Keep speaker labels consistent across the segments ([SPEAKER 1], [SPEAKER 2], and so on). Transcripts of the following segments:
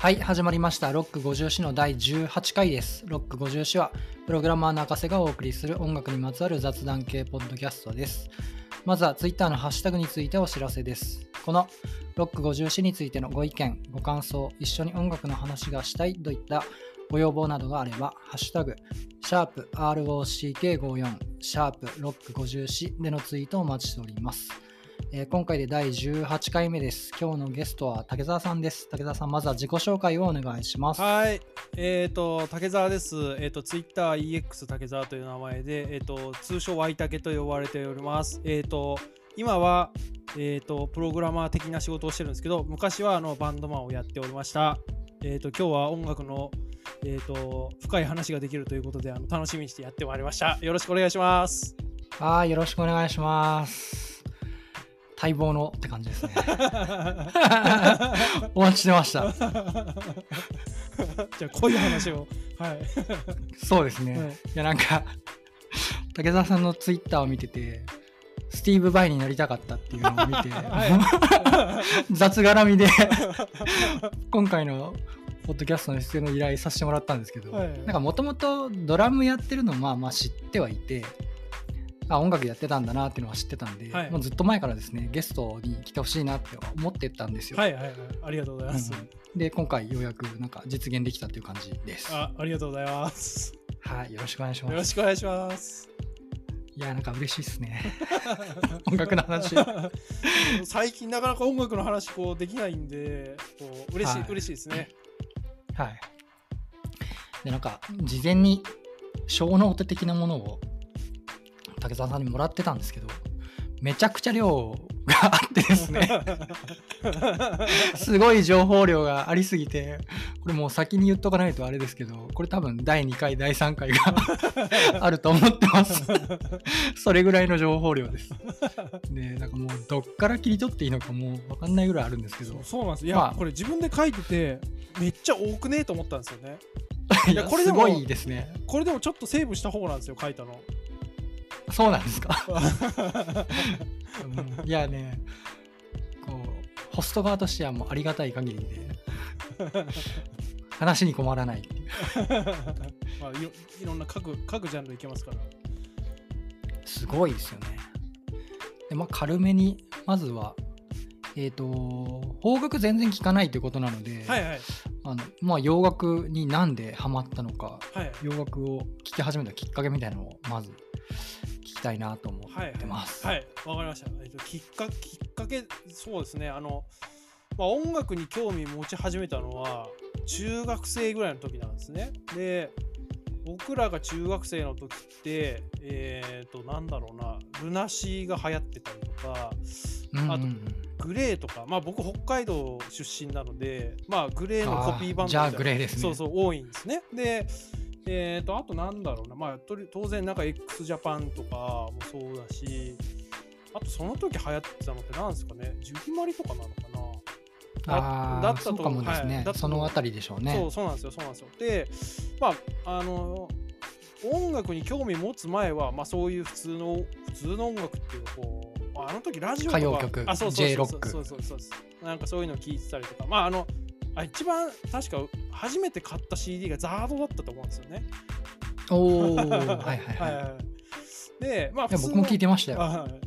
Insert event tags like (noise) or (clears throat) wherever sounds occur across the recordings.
[SPEAKER 1] はい、始まりました。ロック50詩の第18回です。ロック50詩は、プログラマーの赤瀬がお送りする音楽にまつわる雑談系ポッドキャストです。まずは Twitter のハッシュタグについてお知らせです。このロック50詩についてのご意見、ご感想、一緒に音楽の話がしたいといったご要望などがあれば、ハッシュタグ、シャープ ROCK54、シャープロック50詩でのツイートをお待ちしております。えー今回で第18回目です。今日のゲストは竹澤さんです。竹澤さん、まずは自己紹介をお願いします。
[SPEAKER 2] はい、えっ、と、竹澤です。えっ、と、TwitterEX 竹澤という名前で、えっ、と、通称 Y 竹と呼ばれております。えっ、と、今は、えっ、と、プログラマー的な仕事をしてるんですけど、昔はあのバンドマンをやっておりました。えっ、と、今日は音楽の、えっ、と、深い話ができるということで、あの楽しみにしてやってまいりました。よろしくお願いします。
[SPEAKER 1] はい、よろしくお願いします。待望のって感じですね。(laughs) お待ちしてました。
[SPEAKER 2] じゃあ、濃い話を。はい。
[SPEAKER 1] そうですね。
[SPEAKER 2] はい
[SPEAKER 1] いや、なんか、竹澤さんのツイッターを見てて、スティーブ・バイになりたかったっていうのを見て、(laughs)
[SPEAKER 2] は (laughs)
[SPEAKER 1] 雑絡みで今回のポッドキャストの出演の依頼させてもらったんですけど、
[SPEAKER 2] はい
[SPEAKER 1] なんかもともとドラムやってるのまあまあ知ってはいてあ音楽やってたんだなっていうのは知ってたんで、
[SPEAKER 2] はい
[SPEAKER 1] もうずっと前からですねゲストに来てほしいなって思ってたんですよ、
[SPEAKER 2] はいはいはい。ありがとうございます。
[SPEAKER 1] うんで今回ようやくなんか実現できたっていう感じです
[SPEAKER 2] あありがとうございます。
[SPEAKER 1] はいよろしくお願いし
[SPEAKER 2] よろ
[SPEAKER 1] ます
[SPEAKER 2] しくお願いします。
[SPEAKER 1] いやなんか嬉しいですね (laughs) 音楽の話 (laughs)
[SPEAKER 2] 最近なかなか音楽の話こうできないんで、こう嬉しい、
[SPEAKER 1] はい
[SPEAKER 2] 嬉しいですね。
[SPEAKER 1] はいでなんか事前に小ノート的なものを竹澤さんにもらってたんですけどめちゃくちゃ量があってですね (laughs) すごい情報量がありすぎてこれもう先に言っとかないとあれですけどこれ多分第2回第3回が (laughs) あると思ってますそれぐらいの情報量ですでなんかもうどっから切り取っていいのかもう分かんないぐらいあるんですけど
[SPEAKER 2] そうなんです。いや、
[SPEAKER 1] まあ
[SPEAKER 2] これ自分で書いてて、めっちゃ多くねえと思ったんですよね。
[SPEAKER 1] い
[SPEAKER 2] いやこれでも
[SPEAKER 1] すごいですね
[SPEAKER 2] これでもちょっとセーブした方なんですよ、書いたの。
[SPEAKER 1] そうなんですか？う (laughs) んいやねこうホスト側としてはもうありがたい限りで話に困らない (laughs)
[SPEAKER 2] まあ、いろいろんな各各ジャンルいけますから。
[SPEAKER 1] すごいですよねでまあ軽めにまずはえっ、と邦楽全然聞かないということなので、
[SPEAKER 2] はいはい。
[SPEAKER 1] あのまあ、洋楽になんでハマったのか
[SPEAKER 2] はい。
[SPEAKER 1] 洋楽を聴き始めたきっかけみたいなのをまず聞きたいなと思
[SPEAKER 2] はい
[SPEAKER 1] ってます、
[SPEAKER 2] はい、わかりました。えっと、きっかきっかけ、そうですね、あの、まあ、音楽に興味持ち始めたのは、中学生ぐらいの時なんですね。で、僕らが中学生の時って、えっ、と、なんだろうな、ルナシーが流行ってたりとか、あとグレーとか、まあ僕、北海道出身なので、まあグレーのコピーバンドみたいな。
[SPEAKER 1] あーじゃあグレーですね。
[SPEAKER 2] そうそう、多いんですね。で、えっ、と、あとなんだろうな、まあとり当然なんか x ジャパンとかもそうだし、あとその時流行ってたのってなんですかね、ジュリマリとかなのかな。
[SPEAKER 1] ああ
[SPEAKER 2] だったと
[SPEAKER 1] かもですね、
[SPEAKER 2] はい。
[SPEAKER 1] そのあたりでしょうね。
[SPEAKER 2] そうそうなんですよそうなんですよ。でまああの音楽に興味持つ前は、まあ、そういう普通の普通の音楽っていうかこうまああの時ラジオとか
[SPEAKER 1] 歌謡曲
[SPEAKER 2] あそうそうそうそうそうそうそう。なんかそういうの聞いてたりとか。まああのあ一番確か初めて買った CD がザードだったと思うんですよね。
[SPEAKER 1] おお (laughs) はいはいはい、
[SPEAKER 2] はいはいはい。でまあ
[SPEAKER 1] 僕も聞いてましたよ。
[SPEAKER 2] あはい。そう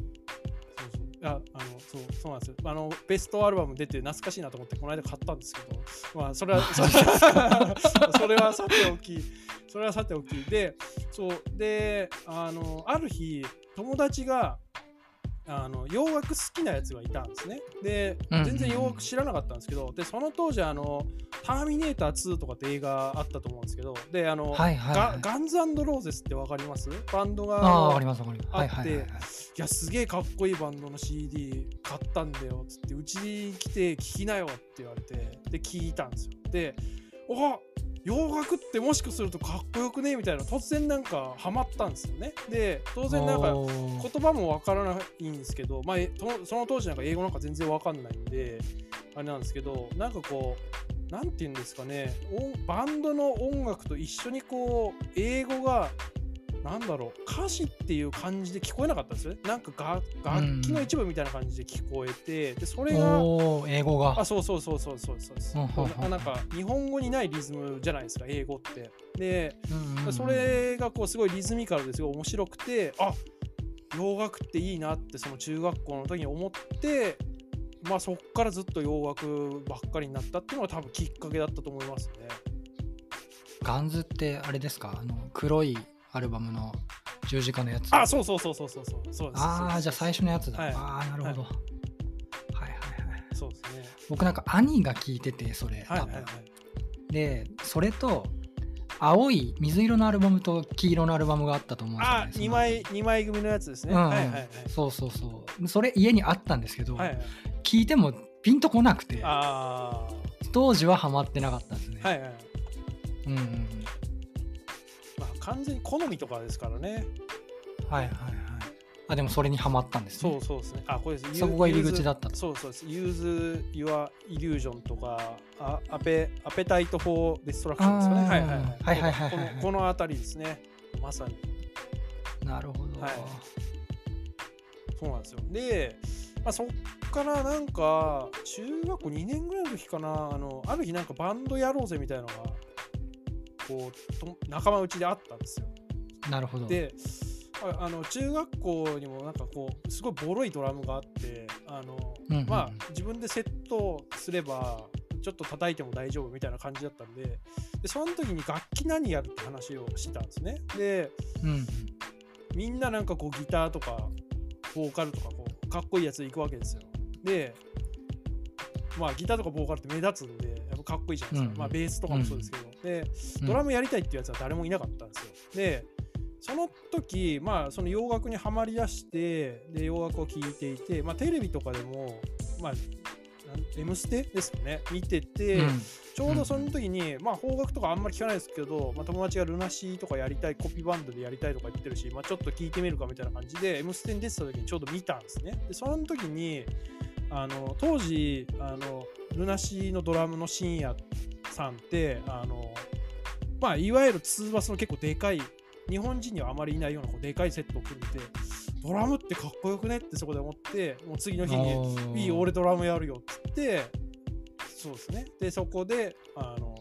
[SPEAKER 2] そう。ああのそうそうなんですよ。あのベストアルバム出て懐かしいなと思ってこの間買ったんですけどまあそれは (laughs) (laughs) それはさておきそれはさておき。でそうであのある日友達があの洋楽好きなやつがいたんですね。で全然洋楽知らなかったんですけどでその当時あの「ターミネーター2」とかって映画あったと思うんですけどであの、
[SPEAKER 1] はいはいはい。
[SPEAKER 2] ガガンズローゼスってわかります？バンドが
[SPEAKER 1] ああわかりますわかります。
[SPEAKER 2] あって
[SPEAKER 1] はいはいはいはい。
[SPEAKER 2] いやすげえかっこいいバンドの CD 買ったんだよっつってうちに来て聞きなよって言われてで聞いたんですよ。でお洋楽ってもしかするとかっこよくね？みたいな突然なんかハマったんですよね。で当然なんか言葉もわからないんですけど、まあ、その当時なんか英語なんか全然わかんないんであれなんですけどなんかこうなんて言うんですかね。音バンドの音楽と一緒にこう英語がなんだろう歌詞っていう感じで聞こえなかったんですよね。なんかが楽器の一部みたいな感じで聞こえて、でそれが
[SPEAKER 1] 英語が。
[SPEAKER 2] あそうそうそうそうそうそうです
[SPEAKER 1] う。んうんうん。
[SPEAKER 2] ななんか日本語にないリズムじゃないですか英語って。で
[SPEAKER 1] うんうんうん。
[SPEAKER 2] それがこうすごいリズミカルですごい面白くてあ洋楽っていいなってその中学校の時に思ってまあそっからずっと洋楽ばっかりになったっていうのが多分きっかけだったと思いますね。
[SPEAKER 1] ガンズってあれですか？あの黒いアルバムの十字架のやつ。
[SPEAKER 2] あそうそうそうそうそうそう。そう
[SPEAKER 1] あーじゃあ最初のやつだ、
[SPEAKER 2] はい。
[SPEAKER 1] ああなるほど、はい、はいはい。
[SPEAKER 2] そうですね。
[SPEAKER 1] 僕なんか兄が聞いててそれ多分、
[SPEAKER 2] はいはい。はい。
[SPEAKER 1] でそれと青い水色のアルバムと黄色のアルバムがあったと思うんですよ
[SPEAKER 2] あ
[SPEAKER 1] ね
[SPEAKER 2] 2枚二枚組のやつですね。
[SPEAKER 1] うんうん。
[SPEAKER 2] はいはいはい。
[SPEAKER 1] そうそうそう。それ家にあったんですけど、
[SPEAKER 2] はいはい、
[SPEAKER 1] 聞いてもピンとこなくて
[SPEAKER 2] あ
[SPEAKER 1] 当時はハマってなかったんですね、
[SPEAKER 2] あはいはい。
[SPEAKER 1] うんうん
[SPEAKER 2] 完全に好みとかですからね。
[SPEAKER 1] はいはいはいあでもそれにハマったんですね
[SPEAKER 2] そうそうですね。あこれです。
[SPEAKER 1] そこが入り口だったと
[SPEAKER 2] そうそうです。Use Your Illusion とか、あアペ Appetite for Destruction ですかね。
[SPEAKER 1] あー
[SPEAKER 2] はいはいはい。
[SPEAKER 1] はいはいはいはい
[SPEAKER 2] このこの辺りですね。まさに。
[SPEAKER 1] なるほど、
[SPEAKER 2] はいそうなんですよ。で、まあ、そっからなんか、中学校2年ぐらいの時かな、あのある日なんかバンドやろうぜみたいなのが、こうと仲間内であったんですよ。
[SPEAKER 1] なるほど。
[SPEAKER 2] でああの中学校にもなんかこうすごいボロいドラムがあってあの、
[SPEAKER 1] うんうんうん。
[SPEAKER 2] まあ自分でセットすればちょっと叩いても大丈夫みたいな感じだったんででその時に楽器何やるって話をしてたんですね。で
[SPEAKER 1] うん
[SPEAKER 2] みんななんかこうギターとかボーカルとかこうかっこいいやつ行くわけですよ。でまあギターとかボーカルって目立つんでかっこいいじゃないですか、
[SPEAKER 1] うんうん。
[SPEAKER 2] まあベースとかもそうですけど、で
[SPEAKER 1] うん。
[SPEAKER 2] ドラムやりたいっていうやつは誰もいなかったんですよ。で、その時、まあ、その洋楽にはまりだして、で、洋楽を聴いていて、まあ、テレビとかでも、まあ、M ステですよね、見てて、
[SPEAKER 1] うん。
[SPEAKER 2] ちょうどその時に、まあ、邦楽とかあんまり聞かないですけど、まあ、友達がルナシーとかやりたい、コピーバンドでやりたいとか言ってるし、まあ、ちょっと聞いてみるかみたいな感じで、M ステに出てた時にちょうど見たんですね。で、その時に、あの当時あの、ルナシーのドラムの深夜さんって、あのまあ、いわゆるツーバスの結構でかい、日本人にはあまりいないようなこうでかいセットを組んでて、ドラムってかっこよくねってそこで思って、もう次の日に、いい俺ドラムやるよって言ってそうですね。でそこであの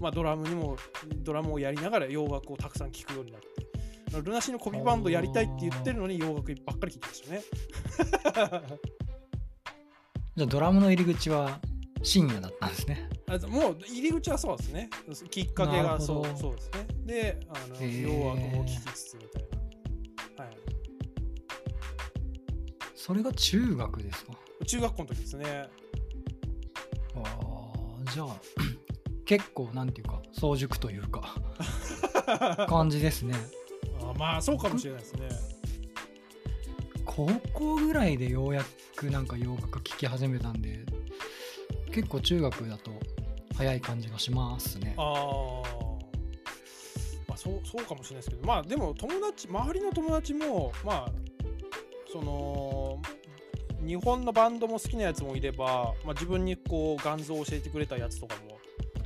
[SPEAKER 2] まあドラムにもドラムをやりながら洋楽をたくさん聴くようになってルナシーのコピーバンドやりたいって言ってるのに洋楽ばっかり聴いてましたね (laughs)
[SPEAKER 1] じゃあドラムの入り口は深夜だったんですね。
[SPEAKER 2] あもう入り口はそうですね。きっかけがそうそうですね。であの洋楽も聴きつつみたいな、はい、
[SPEAKER 1] それが中学ですか？
[SPEAKER 2] 中学校の時ですね。
[SPEAKER 1] あーじゃあ (clears throat) 結構なんていうか早熟というか (laughs) 感じですね。
[SPEAKER 2] あまあそうかもしれないですね。
[SPEAKER 1] 高校ぐらいでようやくなんか洋楽聴き始めたんで結構中学だと早い感じがしますね。
[SPEAKER 2] あー。まあそうそうかもしれないですけどまあでも友達周りの友達もまあその日本のバンドも好きなやつもいれば、まあ、自分にこうガンズを教えてくれたやつとかも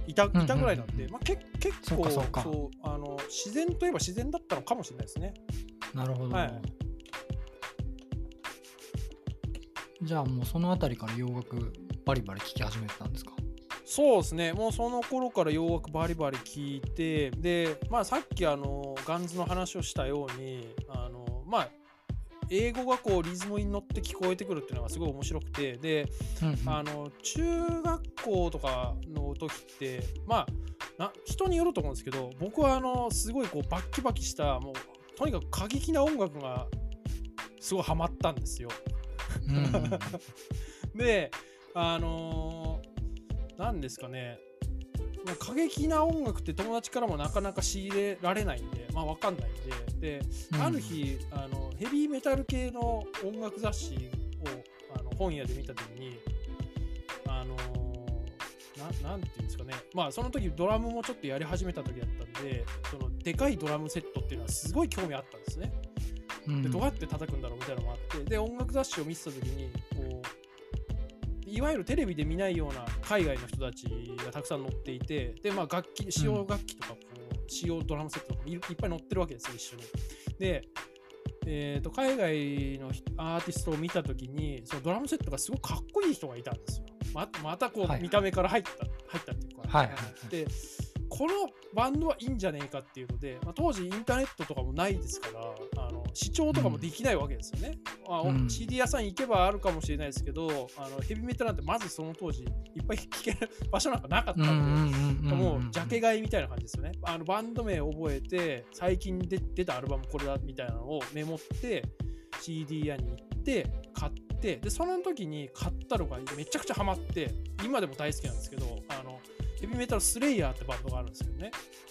[SPEAKER 2] いたいたぐらいなんで、まあ、け結構
[SPEAKER 1] そう
[SPEAKER 2] あの自然といえば自然だったのかもしれないですね。
[SPEAKER 1] なるほど、
[SPEAKER 2] はい
[SPEAKER 1] じゃあもうその辺りから洋楽バリバリ聴き始めてたんですか？
[SPEAKER 2] そうですね。もうその頃から洋楽バリバリ聞いてで、まあ、さっきあのガンズの話をしたようにあのまあ英語がこうリズムに乗って聞こえてくるっていうのがすごい面白くてで
[SPEAKER 1] うんうん。
[SPEAKER 2] あの中学校とかの時ってまあな人によると思うんですけど僕はあのすごいこうバッキバキしたもうとにかく過激な音楽がすごいハマったんですよ。
[SPEAKER 1] うん。うん
[SPEAKER 2] であのーなんですかね。まあ過激な音楽って友達からもなかなか仕入れられないんでまあわかんないんで。で、
[SPEAKER 1] うん。
[SPEAKER 2] ある日あのヘビーメタル系の音楽雑誌をあの本屋で見た時にあのーななんていうんですかね。まあその時ドラムもちょっとやり始めた時だったんでそのでかいドラムセットっていうのはすごい興味あったんですね。
[SPEAKER 1] うん。
[SPEAKER 2] でどうやって叩くんだろうみたいなのもあってで音楽雑誌を見てた時にこういわゆるテレビで見ないような海外の人たちがたくさん載っていてで、まあ、楽器使用楽器とかこ仕様ドラムセットとかもいいっぱい載ってるわけですよ、一緒に。で、えー、と海外のアーティストを見たときにそのドラムセットがすごくかっこいい人がいたんですよ。ままたこう、
[SPEAKER 1] はい。
[SPEAKER 2] 見た目から入った入ったっていうか、
[SPEAKER 1] はいはいはい。
[SPEAKER 2] でこのバンドはいいんじゃねえかっていうので、まあ、当時インターネットとかもないですからあの視聴とかもできないわけですよね。まあお
[SPEAKER 1] うん
[SPEAKER 2] CD 屋さん行けばあるかもしれないですけどあのヘビメタなんてまずその当時いっぱい聴ける場所なんかなかったんで。
[SPEAKER 1] うんうんうんうん
[SPEAKER 2] もうジャケ買いみたいな感じですよね。あのバンド名覚えて、最近で出たアルバムこれだみたいなのをメモって、CD 屋に行って、買って、で、その時に買ったのがめちゃくちゃハマって、今でも大好きなんですけど、あのヘビメタルスレイヤーってバンドがあるんですよね。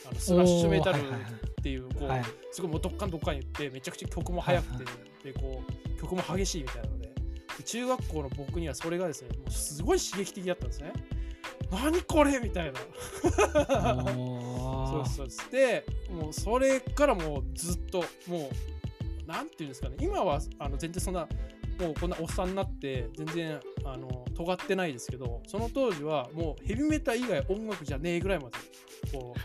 [SPEAKER 2] あのスラッシュメタルっていう、こう、
[SPEAKER 1] はい
[SPEAKER 2] すごいもうどっかんどっかん言って、めちゃくちゃ曲も速くて、
[SPEAKER 1] はい
[SPEAKER 2] で、こう、曲も激しいみたいなので、で中学校の僕にはそれがですね、もうすごい刺激的だったんですね。何これみたいな。そうそうでもうそれからもうずっと、もう、なんていうんですかね、今はあの全然そんな、もうこんなおっさんになって、全然あの尖ってないですけど、その当時はもうヘビメタ以外音楽じゃねえぐらいまで、こ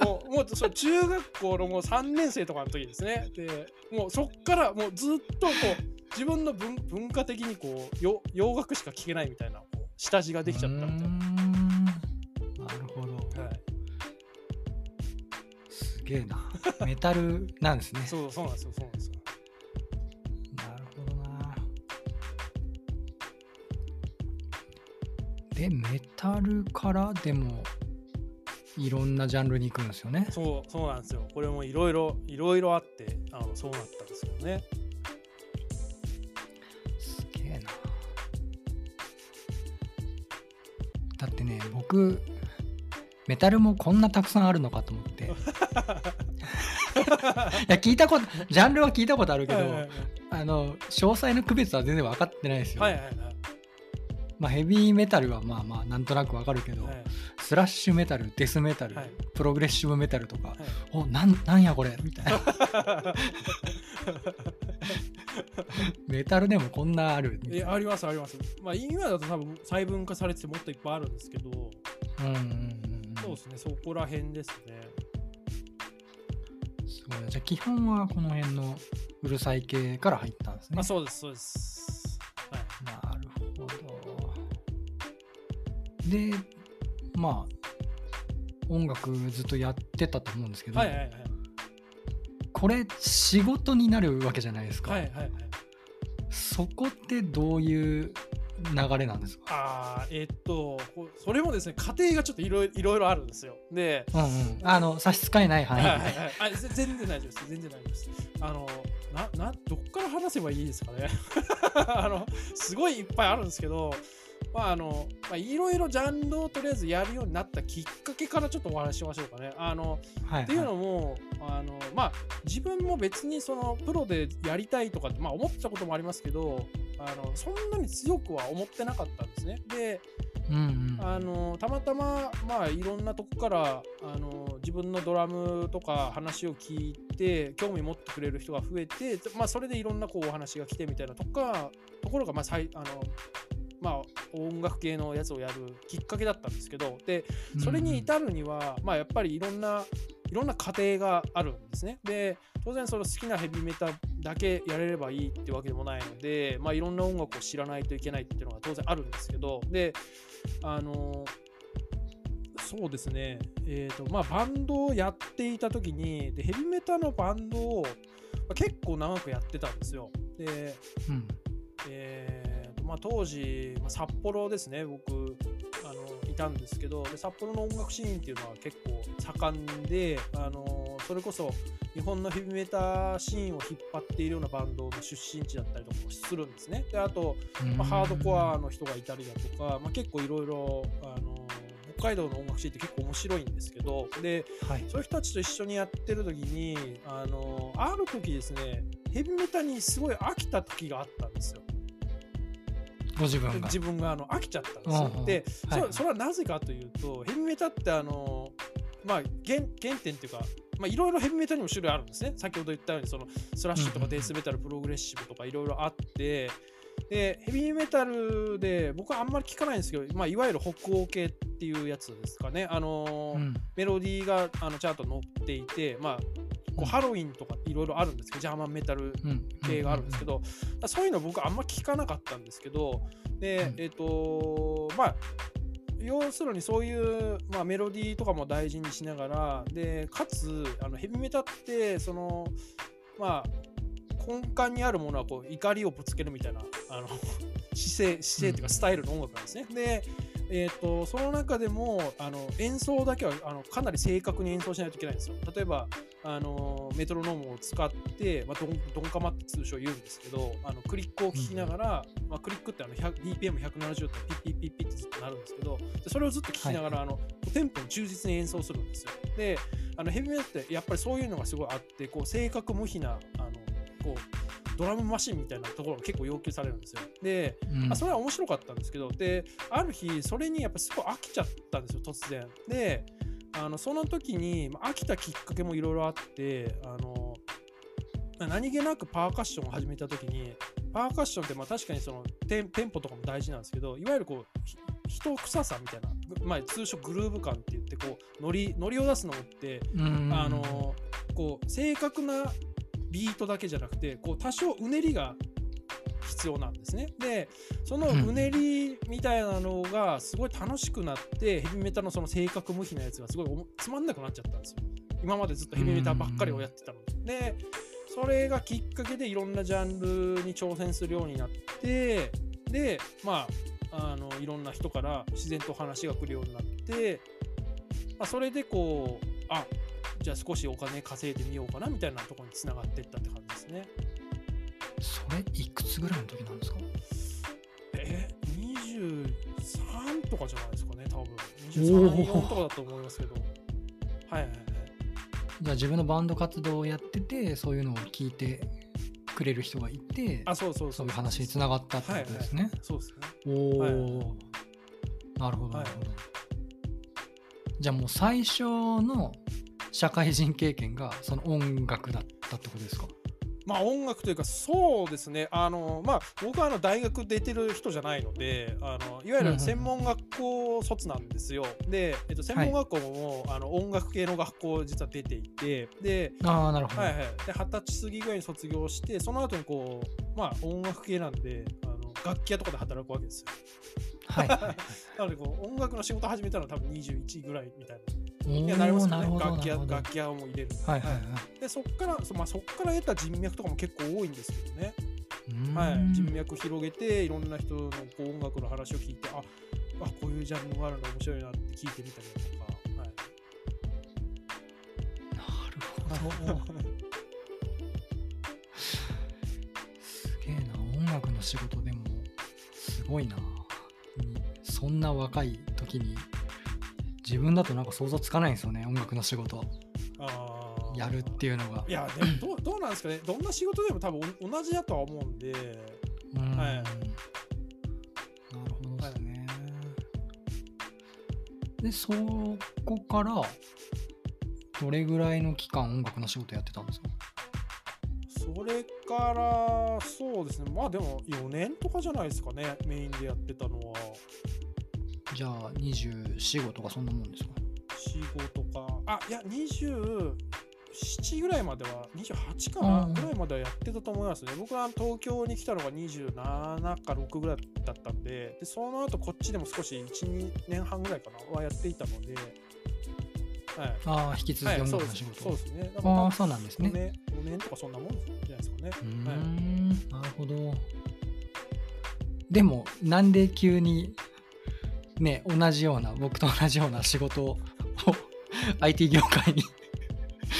[SPEAKER 2] う、(laughs) もうもうそれ中学校のもう3年生とかの時ですね。で、もうそっからもうずっとこう、自分の文文化的にこうよ洋楽しか聴けないみたいな下地ができちゃったみたいな。
[SPEAKER 1] なるほど
[SPEAKER 2] はい
[SPEAKER 1] すげえなメタルなんですね
[SPEAKER 2] そうそうなんですよ、そうなんですよ。
[SPEAKER 1] でメタルからでもいろんなジャンルに行くんですよね。
[SPEAKER 2] そうそうなんですよ。これもいろいろいろいろあってあのそうなったんですけどね。
[SPEAKER 1] すげえな。だってね僕メタルもこんなたくさんあるのかと思って。(laughs) いや聞いたことジャンルは聞いたことあるけど、
[SPEAKER 2] はいはいはい。
[SPEAKER 1] あの詳細の区別は全然分かってないですよ、
[SPEAKER 2] はいはいはい
[SPEAKER 1] まあ、ヘビーメタルはまあまあなんとなく分かるけど、
[SPEAKER 2] はい。
[SPEAKER 1] スラッシュメタルデスメタル、
[SPEAKER 2] はい。
[SPEAKER 1] プログレッシブメタルとか、
[SPEAKER 2] はい。
[SPEAKER 1] おなんなんやこれみたいな。(laughs) メタルでもこんなあるいな。
[SPEAKER 2] えありますあります。まあ今だと多分細分化されててもっといっぱいあるんですけど、
[SPEAKER 1] うんうんうんうん。
[SPEAKER 2] そうですね、そこら辺ですね。
[SPEAKER 1] すごいじゃあ基本はこの辺のうるさい系から入ったんですね。
[SPEAKER 2] あそうですそうです。はい。
[SPEAKER 1] なるほどでまあ音楽ずっとやってたと思うんですけど、
[SPEAKER 2] はいはいはい。
[SPEAKER 1] これ仕事になるわけじゃないですか、
[SPEAKER 2] はいはいはい。
[SPEAKER 1] そこってどういう流れなんですか？
[SPEAKER 2] ああえっとこそれもですね家庭がちょっといろいろあるんですよ。で、
[SPEAKER 1] うんうん。あの差し支えない範囲で、
[SPEAKER 2] はいはいはい、あぜ全然大丈夫です。全然大丈夫です。あのななどっから話せばいいですかね？(laughs) あのすごいいっぱいあるんですけどまああのまあいろいろジャンルをとりあえずやるようになったきっかけからちょっとお話ししましょうかね。あの
[SPEAKER 1] はい
[SPEAKER 2] っていうのもあのまあ自分も別にそのプロでやりたいとかってまあ思ってたこともありますけどあのそんなに強くは思ってなかったんですね。で
[SPEAKER 1] うんうん。
[SPEAKER 2] あのたまたま、まあ、いろんなとこからあの自分のドラムとか話を聞いて興味持ってくれる人が増えて、まあ、それでいろんなこうお話が来てみたいなとかところが、まあさいあのまあ、音楽系のやつをやるきっかけだったんですけどでそれに至るには、まあ、やっぱりいろんないろんな過程があるんですね。で当然その好きなヘビメタだけやれればいいってわけでもないので、まあ、いろんな音楽を知らないといけないっていうのが当然あるんですけどであのそうですね、えーとまあ、バンドをやっていた時にでヘビメタのバンドをまあ結構長くやってたんですよ。で
[SPEAKER 1] うん
[SPEAKER 2] えーとまあ、当時、まあ、札幌ですね僕あのいたんですけどで札幌の音楽シーンっていうのは結構盛んであのそれこそ日本のヘビメタシーンを引っ張っているようなバンドの出身地だったりとかもするんですね。であと、まあ、ハードコアの人がいたりだとか、まあ、結構いろいろあの北海道の音楽シーンって結構面白いんですけどで
[SPEAKER 1] はい
[SPEAKER 2] そういう人たちと一緒にやってる時にあのある時ですねヘビメタにすごい飽きた時があったんですよ。
[SPEAKER 1] ご自分が。
[SPEAKER 2] 自分があの飽きちゃったんですよ。
[SPEAKER 1] うんうん
[SPEAKER 2] で、
[SPEAKER 1] はい。
[SPEAKER 2] そそれはなぜかというとヘビメタってあのまあ原原点っていうかまあいろいろヘビメタにも種類あるんですね。先ほど言ったようにそのスラッシュとかデスメタル、プログレッシブとかいろいろあって。でヘビーメタルで僕はあんまり聞かないんですけど、まあ、いわゆる北欧系っていうやつですかね、あのー
[SPEAKER 1] うん。
[SPEAKER 2] メロディーがあのちゃんと乗っていて、まあ、こうハロウィンとかいろいろあるんですけどジャーマンメタル
[SPEAKER 1] うん
[SPEAKER 2] 系があるんですけど、そういうの僕あんま聞かなかったんですけどで、
[SPEAKER 1] うん。
[SPEAKER 2] えっ、とまあ要するにそういう、まあ、メロディーとかも大事にしながらでかつあのヘビメタってそのまあ根幹にあるものはこう怒りをぶつけるみたいなあの姿勢姿勢っていうかスタイルの音楽なんですね。でえー、とその中でもあの演奏だけはあのかなり正確に演奏しないといけないんですよ。例えばあのメトロノームを使って、まあ、ドンドンカマって通称言うんですけどあのクリックを聞きながら、まあ、クリックってあの BPM170 ってピッピッピッピッってずっとなるんですけどでそれをずっと聞きながら、あのテンポに忠実に演奏するんですよ。であのヘビメタルってやっぱりそういうのがすごいあってこう正確無比なあのこうドラムマシンみたいなところが結構要求されるんですよ。で
[SPEAKER 1] うん。
[SPEAKER 2] あそれは面白かったんですけどである日それにやっぱすごい飽きちゃったんですよ突然。であのその時にまあ飽きたきっかけもいろいろあってあのまあ何気なくパーカッションを始めた時にパーカッションってまあ確かにそのテンテンポとかも大事なんですけどいわゆるこうひ人臭さみたいな、ぐまあ、通称グルーヴ感って言ってこうノリノリを出すのって
[SPEAKER 1] うん。
[SPEAKER 2] あのこう正確なビートだけじゃなくてこう多少うねりが必要なんですね。でそのうねりみたいなのがすごい楽しくなって、ヘビメタのその正確無比なやつがすごいつまんなくなっちゃったんですよ。今までずっとヘビメタばっかりをやってたので。でそれがきっかけでいろんなジャンルに挑戦するようになってでまああのいろんな人から自然と話が来るようになって、まあ、それでこうあじゃあ少しお金稼いでみようかなみたいなところにつながっていったって感じですね。
[SPEAKER 1] それいくつぐらいの時なんですか？
[SPEAKER 2] え？23とかじゃないですかね多分
[SPEAKER 1] おー
[SPEAKER 2] 23、4とかだと思いますけど。はいはいはい。
[SPEAKER 1] じゃあ自分のバンド活動をやっててそういうのを聞いてくれる人がいて
[SPEAKER 2] あそうそう
[SPEAKER 1] そういう話につながったってことですね。
[SPEAKER 2] そうですね。
[SPEAKER 1] おお、
[SPEAKER 2] はい
[SPEAKER 1] なるほど
[SPEAKER 2] は
[SPEAKER 1] ないるほど。じゃあもう最初の社会人経験がその音楽だったってことですか？
[SPEAKER 2] まあ音楽というかそうですねあのまあ僕はあの大学出てる人じゃないのであのいわゆる専門学校卒なんですよ。で、えっと、専門学校も、あの音楽系の学校実は出ていてで
[SPEAKER 1] ああなるほど。
[SPEAKER 2] はいはい、で二十歳過ぎぐらいに卒業してその後にこうまあ音楽系なんであの楽器屋とかで働くわけですよ。
[SPEAKER 1] はい (laughs)
[SPEAKER 2] なのでこう音楽の仕事始めたのは多分21ぐらいみたい
[SPEAKER 1] お
[SPEAKER 2] な。いやなりますよね楽器楽器屋も入れる。
[SPEAKER 1] はいはいはい。
[SPEAKER 2] でそっからそ,、まあ、そっから得た人脈とかも結構多いんですけどね。はい、人脈広げていろんな人のこう音楽の話を聞いてああこういうジャンルがあるの面白いなって聞いてみたりだとか、はい、
[SPEAKER 1] なるほど。(laughs) すげえな音楽の仕事でもすごいなそんな若い時に自分だとなんか想像つかないんですよね音楽の仕事。やるっていうのが。
[SPEAKER 2] いやでもどうどうなんですかね。どんな仕事でも多分お同じだとは思うんで。
[SPEAKER 1] うん。
[SPEAKER 2] はい。
[SPEAKER 1] なるほどですね、でそこからどれぐらいの期間音楽の仕事やってたんですか？
[SPEAKER 2] それからそうですね。まあでも4年とかじゃないですかね。メインでやってたのは
[SPEAKER 1] じゃあ24、5とかそんなもんですか
[SPEAKER 2] ？45とか。あいや27ぐらいまでは28かな
[SPEAKER 1] うん
[SPEAKER 2] ぐらいまではやってたと思いますね。僕は東京に来たのが27か6ぐらいだったんででその後こっちでも少し12年半ぐらいかなはやっていたので。はい。
[SPEAKER 1] ああ引き続
[SPEAKER 2] はい、
[SPEAKER 1] き音楽の仕事、
[SPEAKER 2] そうです。ね。だ
[SPEAKER 1] ああそうなんです
[SPEAKER 2] 4
[SPEAKER 1] ね
[SPEAKER 2] 年 ,4 年とかそんなもんじゃないですかね。
[SPEAKER 1] うー
[SPEAKER 2] はい。
[SPEAKER 1] んなるほど。でもなんで急にね同じような僕と同じような仕事を (laughs) IT 業界に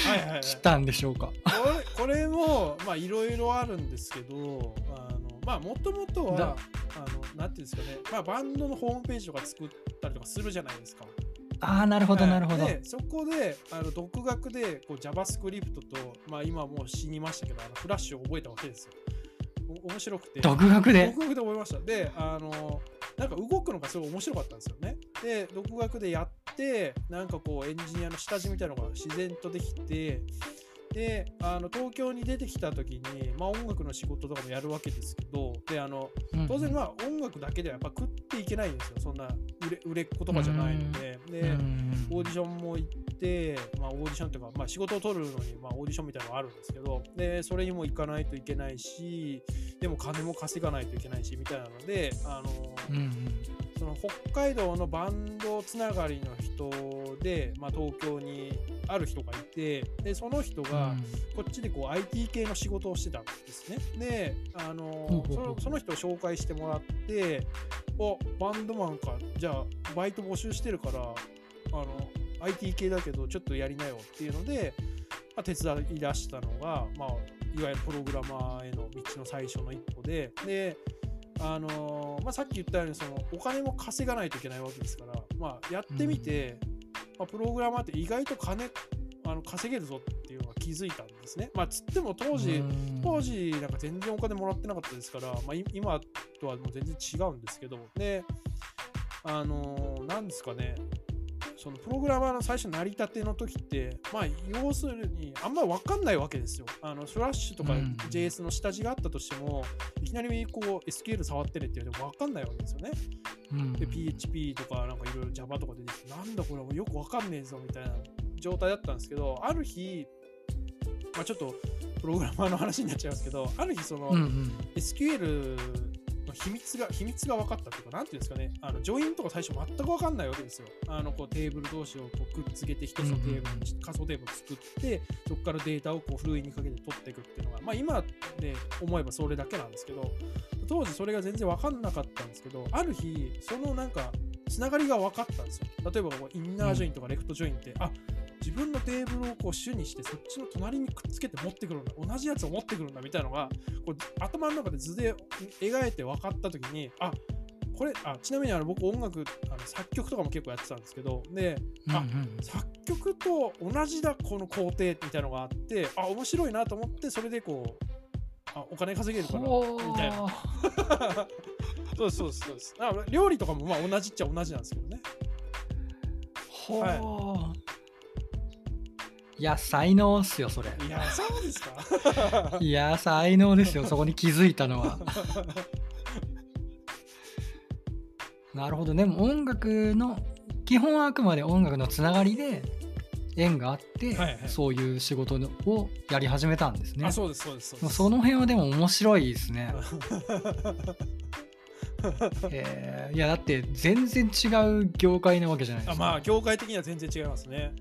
[SPEAKER 2] はいはいはい。
[SPEAKER 1] したんでしょうか
[SPEAKER 2] これこれもまあいろいろあるんですけど、あのまあもともと
[SPEAKER 1] だ
[SPEAKER 2] はあのなんていうんですかね、まあバンドのホームページとか作ったりとかするじゃないですか。
[SPEAKER 1] ああなるほど
[SPEAKER 2] はい
[SPEAKER 1] なるほど、
[SPEAKER 2] でそこであの独学でこう JavaScript とまあ今もう死にましたけどあのフラッシュを覚えたわけですよ。お面白くて。
[SPEAKER 1] 独学で
[SPEAKER 2] 独学で覚えました。で、あの、なんか動くのがすごい面白かったんですよね。で、独学でやって、なんかこう、エンジニアの下地みたいなのが自然とできて、であの東京に出てきた時に、まあ、音楽の仕事とかもやるわけですけどであの
[SPEAKER 1] うん
[SPEAKER 2] 当然まあ音楽だけではやっぱ食っていけないんですよ。そんな売れ売れっ子とかじゃないので。で
[SPEAKER 1] うん
[SPEAKER 2] オーディションも行って、まあ、オーディションというか、まあ、仕事を取るのに、まあ、オーディションみたいなのがあるんですけどでそれにも行かないといけないしでも金も稼がないといけないしみたいなのであの、その北海道のバンドつながりの人で、まあ、東京にある人がいてでその人がこっちでこう IT 系の仕事をしてたんですね。であのそのその人を紹介してもらっておバンドマンか。じゃあバイト募集してるからあの IT 系だけどちょっとやりなよっていうので、まあ、手伝い出したのが、まあ、いわゆるプログラマーへの道の最初の一歩でであのまあ、さっき言ったようにそのお金も稼がないといけないわけですから、まあ、やってみて、まあ、プログラマーって意外と金あの稼げるぞっていうのが気づいたんですね。まあ、つっても当時、
[SPEAKER 1] うん。
[SPEAKER 2] 当時なんか全然お金もらってなかったですから、まあ、い今とはもう全然違うんですけどであのーなんですかねそのプログラマーの最初成り立ての時ってまあ要するにあんまり分かんないわけですよ。あのフラッシュとか
[SPEAKER 1] うん。
[SPEAKER 2] JS の下地があったとしても、いきなりこう SQL 触ってるって言われても分かんないわけですよね。
[SPEAKER 1] うん。
[SPEAKER 2] で PHP とかなんかいろいろ Java とか出てきてなんだこれもうよくわかんねえぞみたいな状態だったんですけどある日まあちょっとプログラマーの話になっちゃいますけどある日その、
[SPEAKER 1] うんうん。
[SPEAKER 2] SQL の秘密が秘密が分かったっていうかなんていうんですかね。あのジョインとか最初全く分かんないわけですよ。あのこうテーブル同士をこうくっつけて一つのテーブルにし仮想テーブル作ってそこからデータをこうフルイにかけて取っていくっていうのがまあ今で思えばそれだけなんですけど当時それが全然分かんなかったんですけどある日そのなんかつながりが分かったんですよ。例えばインナージョインとかレフトジョインって、あ自分のテーブルをこう主にしてそっちの隣にくっつけて持ってくるんだ。同じやつを持ってくるんだみたいなのがこう頭の中で図で描いて分かった時にあこれあちなみにあの僕音楽あの作曲とかも結構やってたんですけどであ
[SPEAKER 1] うんうん。
[SPEAKER 2] 作曲と同じだこの工程みたいなのがあってあ面白いなと思ってそれでこうあお金稼げるから
[SPEAKER 1] ほ
[SPEAKER 2] みたいな。そうそうそうです。料理とかもまあ同じっちゃ同じなんですけどね。
[SPEAKER 1] ほ
[SPEAKER 2] はい
[SPEAKER 1] いや才能っすよそれ。
[SPEAKER 2] いやそうですか？(laughs)
[SPEAKER 1] いや才能ですよ (laughs) そこに気づいたのは。なるほど。でも音楽の基本はあくまで音楽のつながりで縁があって、
[SPEAKER 2] はいはい。
[SPEAKER 1] そういう仕事をやり始めたんですね。
[SPEAKER 2] あそうですそうですそうです。
[SPEAKER 1] もうその辺はでも面白いですね。(laughs) えーいやだって全然違う業界なわけじゃないですか、
[SPEAKER 2] あまあ業界的には全然違いますね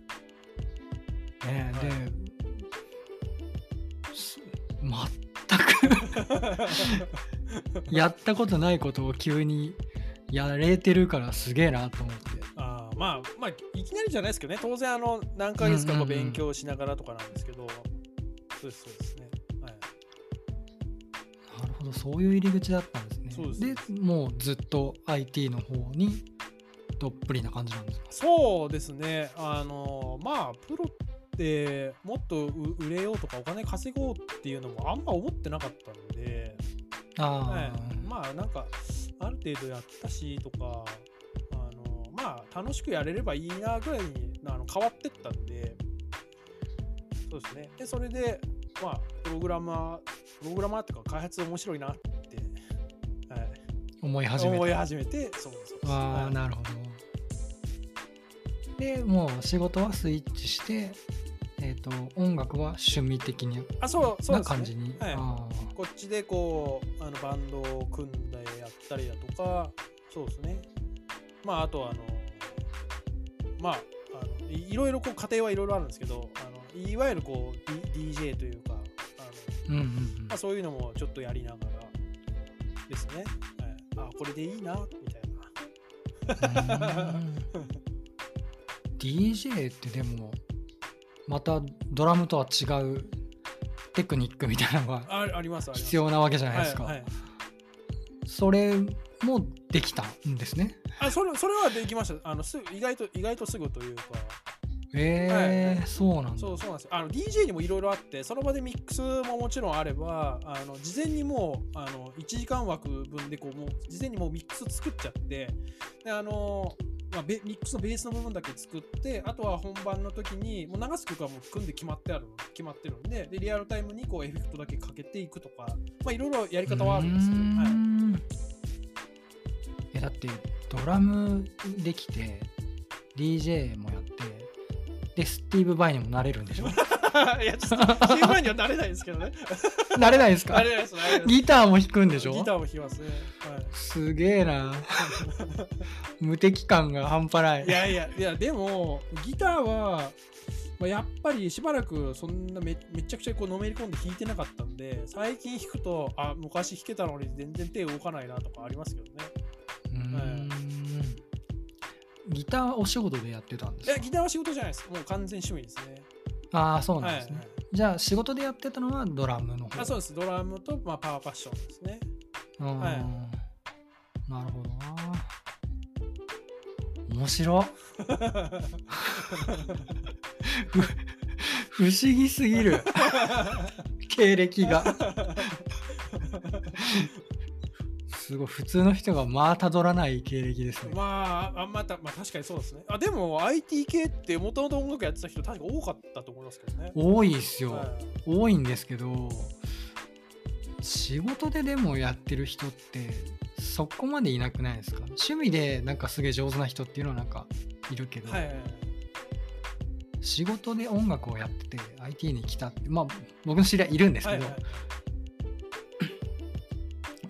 [SPEAKER 1] ね。
[SPEAKER 2] はい。
[SPEAKER 1] です全く (laughs) やったことないことを急にやれてるからすげえなと思って。
[SPEAKER 2] あーまあまあいきなりじゃないですけどね。当然あの何ヶ月かこう
[SPEAKER 1] うんうんうん。
[SPEAKER 2] 勉強しながらとかなんですけど、そうですそうですね。はい。
[SPEAKER 1] なるほどそういう入り口だったんですね。
[SPEAKER 2] そうです。
[SPEAKER 1] もうずっと IT の方にどっぷりな感じなんですか？
[SPEAKER 2] そうですね。あのまあプロってもっとう売れようとかお金稼ごうっていうのもあんま思ってなかったので、
[SPEAKER 1] あ
[SPEAKER 2] はい。
[SPEAKER 1] あ、
[SPEAKER 2] まあなんかある程度やったしとかあのまあ楽しくやれればいいなぐらいにあの変わってったんで。そうですね。でそれでまあプログラマープログラマーっていうか開発面白いなって、はい、
[SPEAKER 1] 思い始めた。
[SPEAKER 2] 思い始めてそうそう
[SPEAKER 1] ああ
[SPEAKER 2] はい。
[SPEAKER 1] なるほど。でもう仕事はスイッチしてと音楽は趣味的に
[SPEAKER 2] あそうそうね。
[SPEAKER 1] 感じに、
[SPEAKER 2] はい。
[SPEAKER 1] あ
[SPEAKER 2] こっちでこうあのバンドを組んでやったりだとかそうですね。まああとはあのまああのいいろいろこう家庭はいろいろあるんですけどあのいわゆるこう、D、DJ というかあの、
[SPEAKER 1] ーうんうんうん。
[SPEAKER 2] まあ、そういうのもちょっとやりながらですね、はい、あこれでいいなみたいな。
[SPEAKER 1] DJ (laughs) ってでもまたドラムとは違うテクニックみたいなのが
[SPEAKER 2] あありますあります。
[SPEAKER 1] 必要なわけじゃないですか、
[SPEAKER 2] はいはい。
[SPEAKER 1] それもできたんですね？
[SPEAKER 2] あそれそれはできました。あのすぐ意外と意外とすぐというか。
[SPEAKER 1] えー
[SPEAKER 2] はい。はい
[SPEAKER 1] そうなんだ。
[SPEAKER 2] そうそうなんですよ。あの DJ にもいろいろあってその場でミックスももちろんあればあの事前にもうあの1時間枠分でこうもう事前にもうミックス作っちゃってであのまあ、ベミックスのベースの部分だけ作ってあとは本番の時にもう流す曲はもう組んで決まってある決まってるんででリアルタイムにこうエフェクトだけかけていくとかまあいろいろやり方はあるんですけど、はい、
[SPEAKER 1] えだってドラムできて DJ もやってでスティーブ・バイにもなれるんでしょ？
[SPEAKER 2] いやちょっと CM にはなれないですけどね。(laughs)
[SPEAKER 1] なれないですか？
[SPEAKER 2] なれないですなれないです。
[SPEAKER 1] ギターも弾くんでしょ？
[SPEAKER 2] ギターも弾きます。ね、はい。
[SPEAKER 1] すげえな。無敵感が半端ない。
[SPEAKER 2] いやいやいやでもギターは、まあ、やっぱりしばらくそんなめめちゃくちゃこうのめり込んで弾いてなかったんで最近弾くとあ昔弾けたのに全然手動かないなとかありますけどね。
[SPEAKER 1] うーん。ギターお仕事でやってたんで
[SPEAKER 2] い
[SPEAKER 1] すか？
[SPEAKER 2] やギターは仕事じゃないです。もう完全趣味ですね
[SPEAKER 1] ああそうなん
[SPEAKER 2] はい、
[SPEAKER 1] ですね、
[SPEAKER 2] はい
[SPEAKER 1] じゃあ仕事でやってたのはドラムの方。
[SPEAKER 2] あそうです。ドラムと、まあ、パワーパッションですね。
[SPEAKER 1] うーん
[SPEAKER 2] はい。
[SPEAKER 1] なるほどな。面白 (laughs) 不思議すぎる。経歴がすごい。普通の人がまあたどらない経歴ですね。
[SPEAKER 2] まああまた、まあ、確かにそうですね。あでも IT 系ってもともと音楽やってた人確か多かったと思いますけどね。
[SPEAKER 1] 多いっすよ、
[SPEAKER 2] はい。
[SPEAKER 1] 多いんですけど仕事ででもやってる人ってそこまでいなくないですか？趣味でなんかすげえ上手な人っていうのはなんかいるけど、
[SPEAKER 2] はいはいはい。
[SPEAKER 1] 仕事で音楽をやってて IT に来たってまあ僕の知り合いいるんですけど、
[SPEAKER 2] はいはい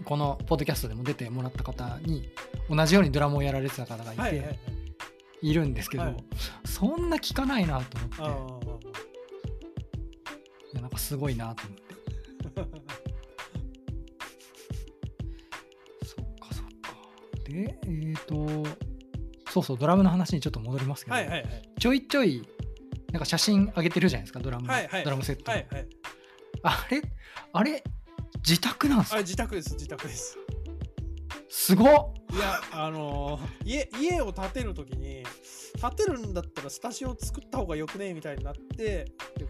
[SPEAKER 1] このポッドキャストでも出てもらった方に同じようにドラムをやられてた方がいて、い
[SPEAKER 2] はいはいはい。
[SPEAKER 1] るんですけど、
[SPEAKER 2] はい。
[SPEAKER 1] そんな聞かないなと
[SPEAKER 2] あ
[SPEAKER 1] 思って。
[SPEAKER 2] ー。
[SPEAKER 1] いやなんかすごいなと思って。そっかそっか。でえっ、とそうそうドラムの話にちょっと戻りますけど、
[SPEAKER 2] はいはいはい。
[SPEAKER 1] ちょいちょいなんか写真上げてるじゃないですかドラム、
[SPEAKER 2] はいはい。
[SPEAKER 1] ドラムセット、
[SPEAKER 2] はいはい。
[SPEAKER 1] あれ？あれ？自宅なんですか？
[SPEAKER 2] あ自宅です自宅です。
[SPEAKER 1] すごっ。
[SPEAKER 2] いやあのー家家を建てるときに建てるんだったらスタジオ作った方がよくねみたいになってでこ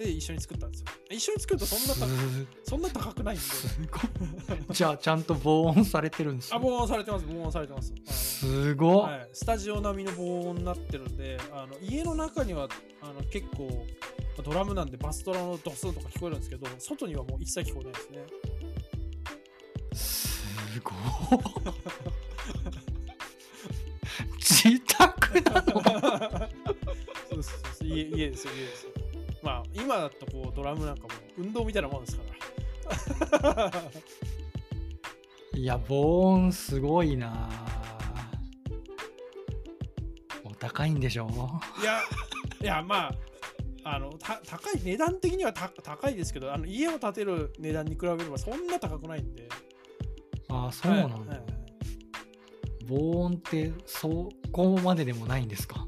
[SPEAKER 2] うで一緒に作ったんですよ。一緒に作るとそんなそんな高くないんで。す
[SPEAKER 1] ごいじゃあちゃんと防音されてるんです
[SPEAKER 2] あ
[SPEAKER 1] ね
[SPEAKER 2] 防音されてます防音されてます。
[SPEAKER 1] すごっ、
[SPEAKER 2] はい、スタジオ並みの防音になってるんであの家の中にはあの結構ドラムなんでバスドラのドスンとか聞こえるんですけど外にはもう一切聞こえないですね。
[SPEAKER 1] すごっ自宅なの。
[SPEAKER 2] そうそうそう家家ですよ家ですよまあ今だとこうドラムなんかも運動みたいなもんですから
[SPEAKER 1] いや防音すごいなお高いんでしょ
[SPEAKER 2] いやいやまああのた高い値段的にはた高いですけどあの家を建てる値段に比べればそんな高くないんで。
[SPEAKER 1] ああそうなんだ、
[SPEAKER 2] はい。はいはい
[SPEAKER 1] 防音ってそこまででもないんですか？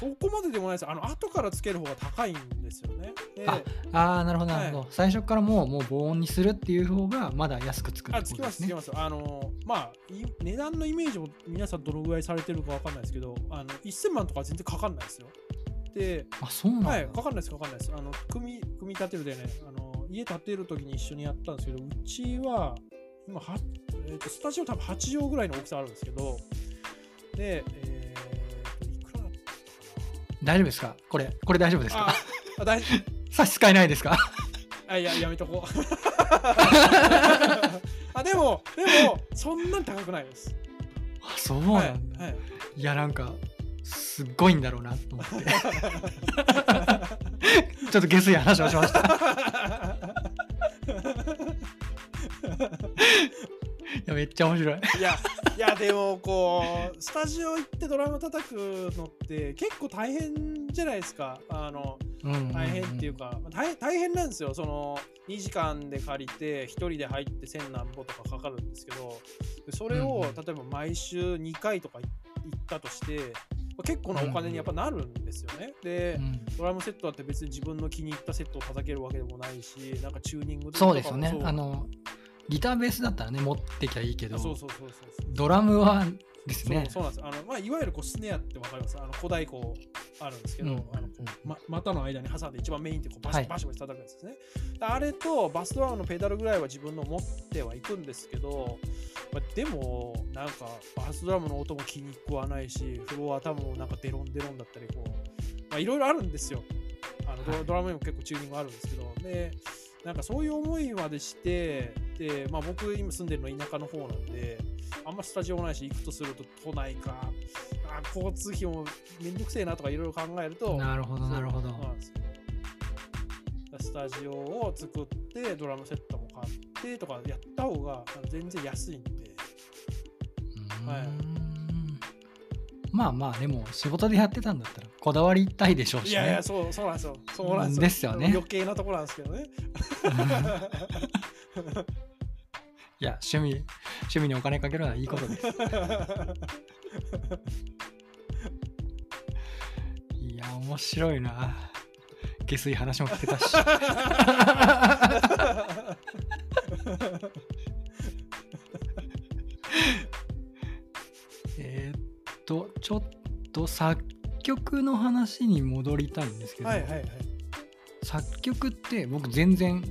[SPEAKER 2] そこまででもないです。あの後からつける方が高いんですよね。で
[SPEAKER 1] あああなるほどなるほど、
[SPEAKER 2] はい
[SPEAKER 1] 最初からもうもう防音にするっていう方がまだ安くつくって
[SPEAKER 2] あつき
[SPEAKER 1] ことですね。
[SPEAKER 2] ますつきます。あのまあい値段のイメージも皆さんどのぐらいされてるかわかんないですけどあの1000万とか全然かかんないですよで
[SPEAKER 1] あそうなんだ、
[SPEAKER 2] はい、かかんないです、かかんないです。あの、組み、組み立てるでね、あの、家建てるときに一緒にやったんですけど、うちは、今は、えーと、スタジオ多分8畳ぐらいの大きさあるんですけど、で、えーと、いくらだったか
[SPEAKER 1] 大丈夫ですか？これこれ大丈夫です
[SPEAKER 2] な。
[SPEAKER 1] か？
[SPEAKER 2] あ、あ大 (laughs)
[SPEAKER 1] 差し支えないですか？
[SPEAKER 2] あ、いや、やめとこう。(laughs) あ、でも、でも、そんなに高くないです。
[SPEAKER 1] あそうなんだ、
[SPEAKER 2] はい。はい
[SPEAKER 1] いやなんかすっごいんだろうなと思って。ちょっと下水話をしました。いやめっちゃ面白い。
[SPEAKER 2] いや、いや、でも、こう、スタジオ行ってドラム叩くのって結構大変じゃないですか。あの、大変っていうか、まあ大大変なんですよ。その、2時間で借りて、1人で入って1000何歩とかかかるんですけど、でそれを、
[SPEAKER 1] うんうん。
[SPEAKER 2] 例えば毎週2回とか行ったとして、まあ結構なお金にやっぱなるんですよね。で、
[SPEAKER 1] うん
[SPEAKER 2] ドラムセットだって別に自分の気に入ったセットを叩けるわけでもないし、なんかチューニングとかも
[SPEAKER 1] そうですよねあのギターベースだったらね持ってきゃいいけど
[SPEAKER 2] そうそうそうそうそう。
[SPEAKER 1] ドラムはですね。
[SPEAKER 2] そうそうなんです。あの、まあ、いわゆるこうスネアってわかります。あの古代こうあるんですけど、
[SPEAKER 1] うん。
[SPEAKER 2] あのま股の間に挟んで一番メインってこうバシ
[SPEAKER 1] はい。
[SPEAKER 2] バシバシ叩くやつですね。あれとバスドラムのペダルぐらいは自分の持ってはいくんですけど、まあ、でもなんかバスドラムの音も気に食わないしフロアタムもなんかデロンデロンだったりこうまあいろいろあるんですよ。あのドラムにも結構チューニングあるんですけどでなんかそういう思いまでしてで、まあ、僕今住んでるの田舎の方なんであんまスタジオもないし行くとすると都内かあ交通費もめんどくせえなとかいろいろ考えると
[SPEAKER 1] なるほどなるほど。
[SPEAKER 2] スタジオを作ってドラムセットも買ってとかやった方が全然安いんで。はい
[SPEAKER 1] まあまあでも仕事でやってたんだったらこだわりたいでしょうし、ね、
[SPEAKER 2] いやいやそうそうなんですよ。そうなんですよ。
[SPEAKER 1] ですよね。
[SPEAKER 2] 余計なところなんですけどね。(laughs)
[SPEAKER 1] いや趣味趣味にお金かけるのはいいことです。(laughs) いや面白いな。下水話も聞けたし (laughs) と作曲の話に戻りたいんですけど、
[SPEAKER 2] はいはいはい。
[SPEAKER 1] 作曲って僕全然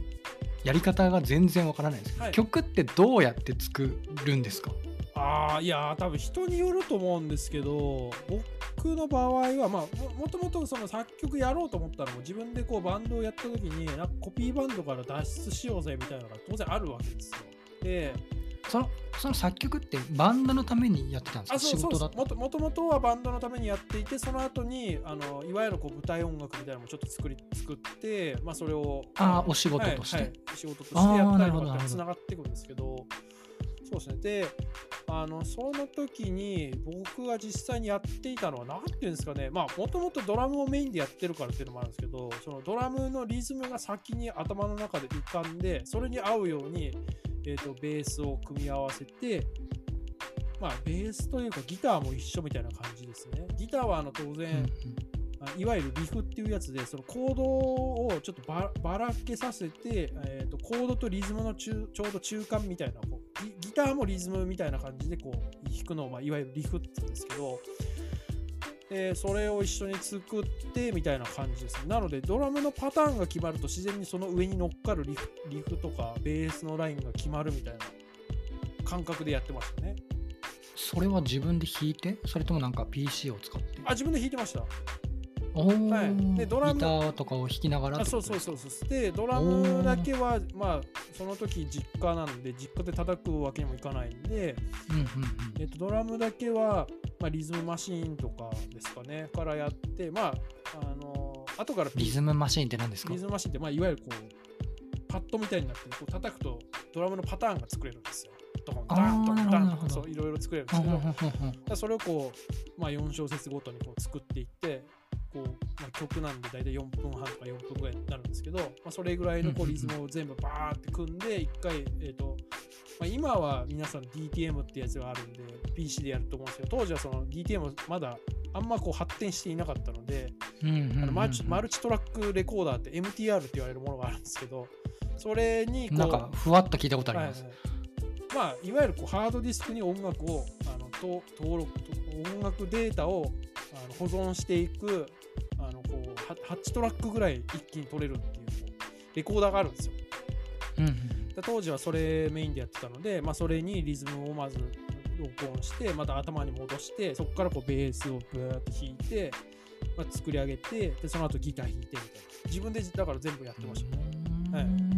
[SPEAKER 1] やり方が全然わからないですけど、
[SPEAKER 2] はい。
[SPEAKER 1] 曲ってどうやって作るんですか？
[SPEAKER 2] ああいやー多分人によると思うんですけど僕の場合はまあももともとその作曲やろうと思ったのも自分でこうバンドをやった時になんかコピーバンドから脱出しようぜみたいなのが当然あるわけですよ。で
[SPEAKER 1] そのその作曲ってバンドのためにやってたんですか？
[SPEAKER 2] あそうそうもともともとはバンドのためにやっていてその後にあのいわゆるこう舞台音楽みたいなのもちょっと作り作って、まあ、それを
[SPEAKER 1] あーお仕事として。
[SPEAKER 2] はいはい。仕事としてやったりとかってつながっていくんですけどそうですね。であのその時に僕が実際にやっていたのは何ていうんですかね。まあもともとドラムをメインでやってるからっていうのもあるんですけどそのドラムのリズムが先に頭の中で浮かんでそれに合うように、えー、とベースを組み合わせてまあベースというかギターも一緒みたいな感じですね。ギターはあの当然、いわゆるリフっていうやつでそのコードをちょっとばばらけさせて、えー、とコードとリズムの中ちょうど中間みたいなこうギギターもリズムみたいな感じでこう弾くのを、まあ、いわゆるリフって言うんですけどでそれを一緒に作ってみたいな感じですなのでドラムのパターンが決まると自然にその上に乗っかるリフリフとかベースのラインが決まるみたいな感覚でやってましたね。
[SPEAKER 1] それは自分で弾いて？それともなんか PC を使って？
[SPEAKER 2] あ自分で弾いてましたはい。でドラム。
[SPEAKER 1] ギターとかを弾きながら
[SPEAKER 2] あそうそうそうそう。でドラムだけはまあその時実家なんで実家で叩くわけにもいかないんで、
[SPEAKER 1] うんうん
[SPEAKER 2] えっと、ドラムだけは、まあ、リズムマシーンとかですかね。からやってまああの後から
[SPEAKER 1] リズムマシーンって何ですか？
[SPEAKER 2] リズムマシーンって、まあ、いわゆるこうパッドみたいになってこう叩くとドラムのパターンが作れるんですよ。ダンドンダン
[SPEAKER 1] なるほど
[SPEAKER 2] そういろいろ作れるんで
[SPEAKER 1] うん
[SPEAKER 2] すけど、それをこう、まあ、4小節ごとにこう作っていってこう、まあ、曲なんで大体4分半とか4分ぐらいになるんですけど、まあ、それぐらいのこ
[SPEAKER 1] う
[SPEAKER 2] リズムを全部バーって組んで1回、えーとまあ、今は皆さん DTM ってやつがあるんで PC でやると思うんですけど当時はその DTM まだあんまこう発展していなかったので、
[SPEAKER 1] うんうんうんうん。
[SPEAKER 2] あのマルチトラックレコーダーって MTR って言われるものがあるんですけどそれにこう
[SPEAKER 1] なんかふわっと聞いたことあります、
[SPEAKER 2] はいはい。まあ、いわゆるこうハードディスクに音楽をあのと登録と音楽データをあの保存していくあのこうは8トラックぐらい一気に取れるっていうレコーダーがあるんですよ。
[SPEAKER 1] うんうん
[SPEAKER 2] で当時はそれメインでやってたので、まあ、それにリズムをまず録音してまた頭に戻してそこからこうベースをブーって弾いて、まあ、作り上げてでその後ギター弾いてみたいな。自分でだから全部やってました。ね。はい。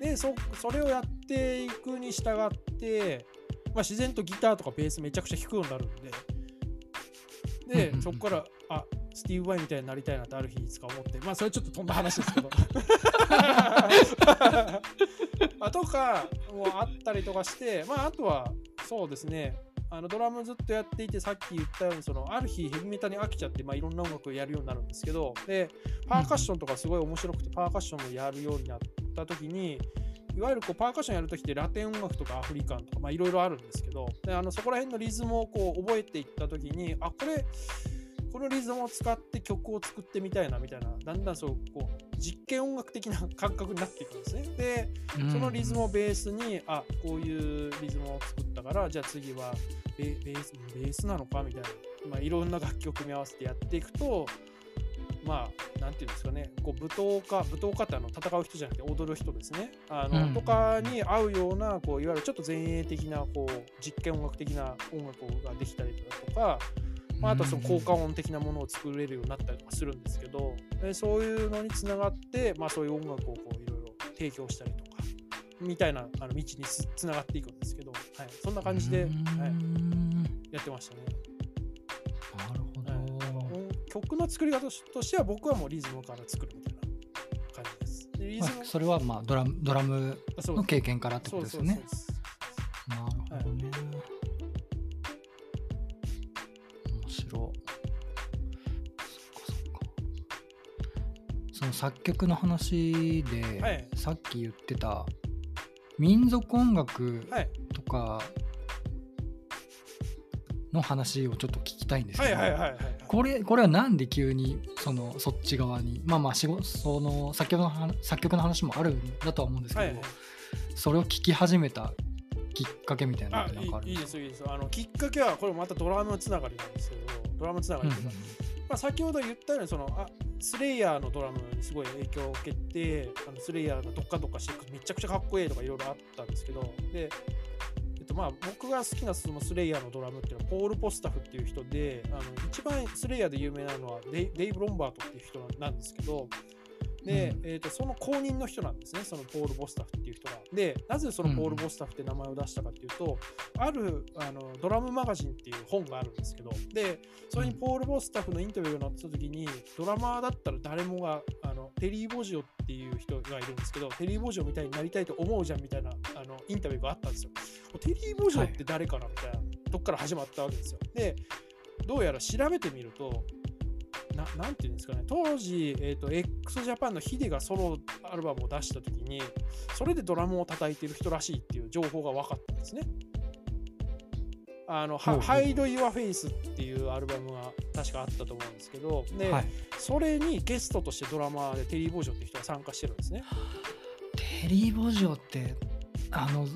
[SPEAKER 2] でそそれをやっていくに従って、まあ、自然とギターとかベースめちゃくちゃ弾くようになるんででそこからあスティーブ・ワイみたいになりたいなってある日いつか思ってまあそれちょっと飛んだ話ですけど。(laughs) あとかもあったりとかしてまああとはそうですね。あのドラムずっとやっていてさっき言ったようにそのある日ヘビメタに飽きちゃって、まあ、いろんな音楽をやるようになるんですけどでパーカッションとかすごい面白くてパーカッションもやるようになった時にいわゆるこうパーカッションやるときってラテン音楽とかアフリカンとかまあいろいろあるんですけどであのそこら辺のリズムをこう覚えていったときにあこれこのリズムを使って曲を作ってみたいなみたいなだんだんそうこう実験音楽的な感覚になっていくんですね。で
[SPEAKER 1] うん
[SPEAKER 2] そのリズムをベースにあこういうリズムを作ったからじゃあ次はベベースベースなのかみたいな、まあ、いろんな楽器を組み合わせてやっていくとまあ、なんていうんですかね、こう舞踏家、舞踏家ってあの戦う人じゃなくて踊る人ですね。あの、
[SPEAKER 1] うん。
[SPEAKER 2] とかに合うような、こういわゆるちょっと前衛的な、こう実験音楽的な音楽ができたりだとか、まあ、あとはその効果音的なものを作れるようになったりとかするんですけど、でそういうのにつながって、まあ、そういう音楽をこういろいろ提供したりとか、みたいなあの道につつながっていくんですけど、はい、そんな感じで、はい、
[SPEAKER 1] ん
[SPEAKER 2] やってましたね。
[SPEAKER 1] なるほど。
[SPEAKER 2] うん曲の作り方としては僕はもうリズムから作るみたいな感じです。でリズム
[SPEAKER 1] まあそれはまあドラムドラムの経験からってこ
[SPEAKER 2] そう
[SPEAKER 1] とですよね。
[SPEAKER 2] そうそうです。
[SPEAKER 1] の作曲の話で、
[SPEAKER 2] はい。
[SPEAKER 1] さっき言ってた民族音楽
[SPEAKER 2] はい。
[SPEAKER 1] とかの話をちょっと聞きたいんですけど。これこれはなんで急にそのそっち側にまあまあ仕事その作曲の話作曲の話もあるんだとは思うんですけど、
[SPEAKER 2] はい。はい
[SPEAKER 1] それを聞き始めたきっかけみたいなの
[SPEAKER 2] あ
[SPEAKER 1] ってなんかある
[SPEAKER 2] いい
[SPEAKER 1] で
[SPEAKER 2] すいいです。よあのきっかけはこれまたドラムつながりなんですけどドラムつながりというか、まあ、先ほど言ったようにそのあスレイヤーのドラムにすごい影響を受けてあのスレイヤーがどっかどっかしてめちゃくちゃかっこいいとかいろいろあったんですけどで、えっと、まあ僕が好きなそのスレイヤーのドラムっていうのはポール・ポスタフっていう人であの一番スレイヤーで有名なのはデイブ・ロンバートっていう人なんですけどで、
[SPEAKER 1] うん
[SPEAKER 2] えー、とその後任の人なんですね、そのポール・ボスタフっていう人が。で、なぜそのポール・ボスタフって名前を出したかっていうと、あるあのドラムマガジンっていう本があるんですけど、で、それにポール・ボスタフのインタビューが載ってた時に、ドラマーだったら誰もが、あのテリー・ボジオっていう人がいるんですけど、テリー・ボジオみたいになりたいと思うじゃんみたいなあのインタビューがあったんですよ。テリー・ボジオって誰かなみたいなとこから始まったわけですよ。で、どうやら調べてみると、ななんていうんですかね、当時、えー、と x ジャパンのヒデがソロアルバムを出したときに、それでドラムを叩いてる人らしいっていう情報が分かったんですね。あの、
[SPEAKER 1] ほうほう
[SPEAKER 2] Hide Your Face っていうアルバムが確かあったと思うんですけど、で、
[SPEAKER 1] はい、
[SPEAKER 2] それにゲストとしてドラマーでテリー・ボージョンっていう人が参加してるんですね。
[SPEAKER 1] テリー・ボジオってあの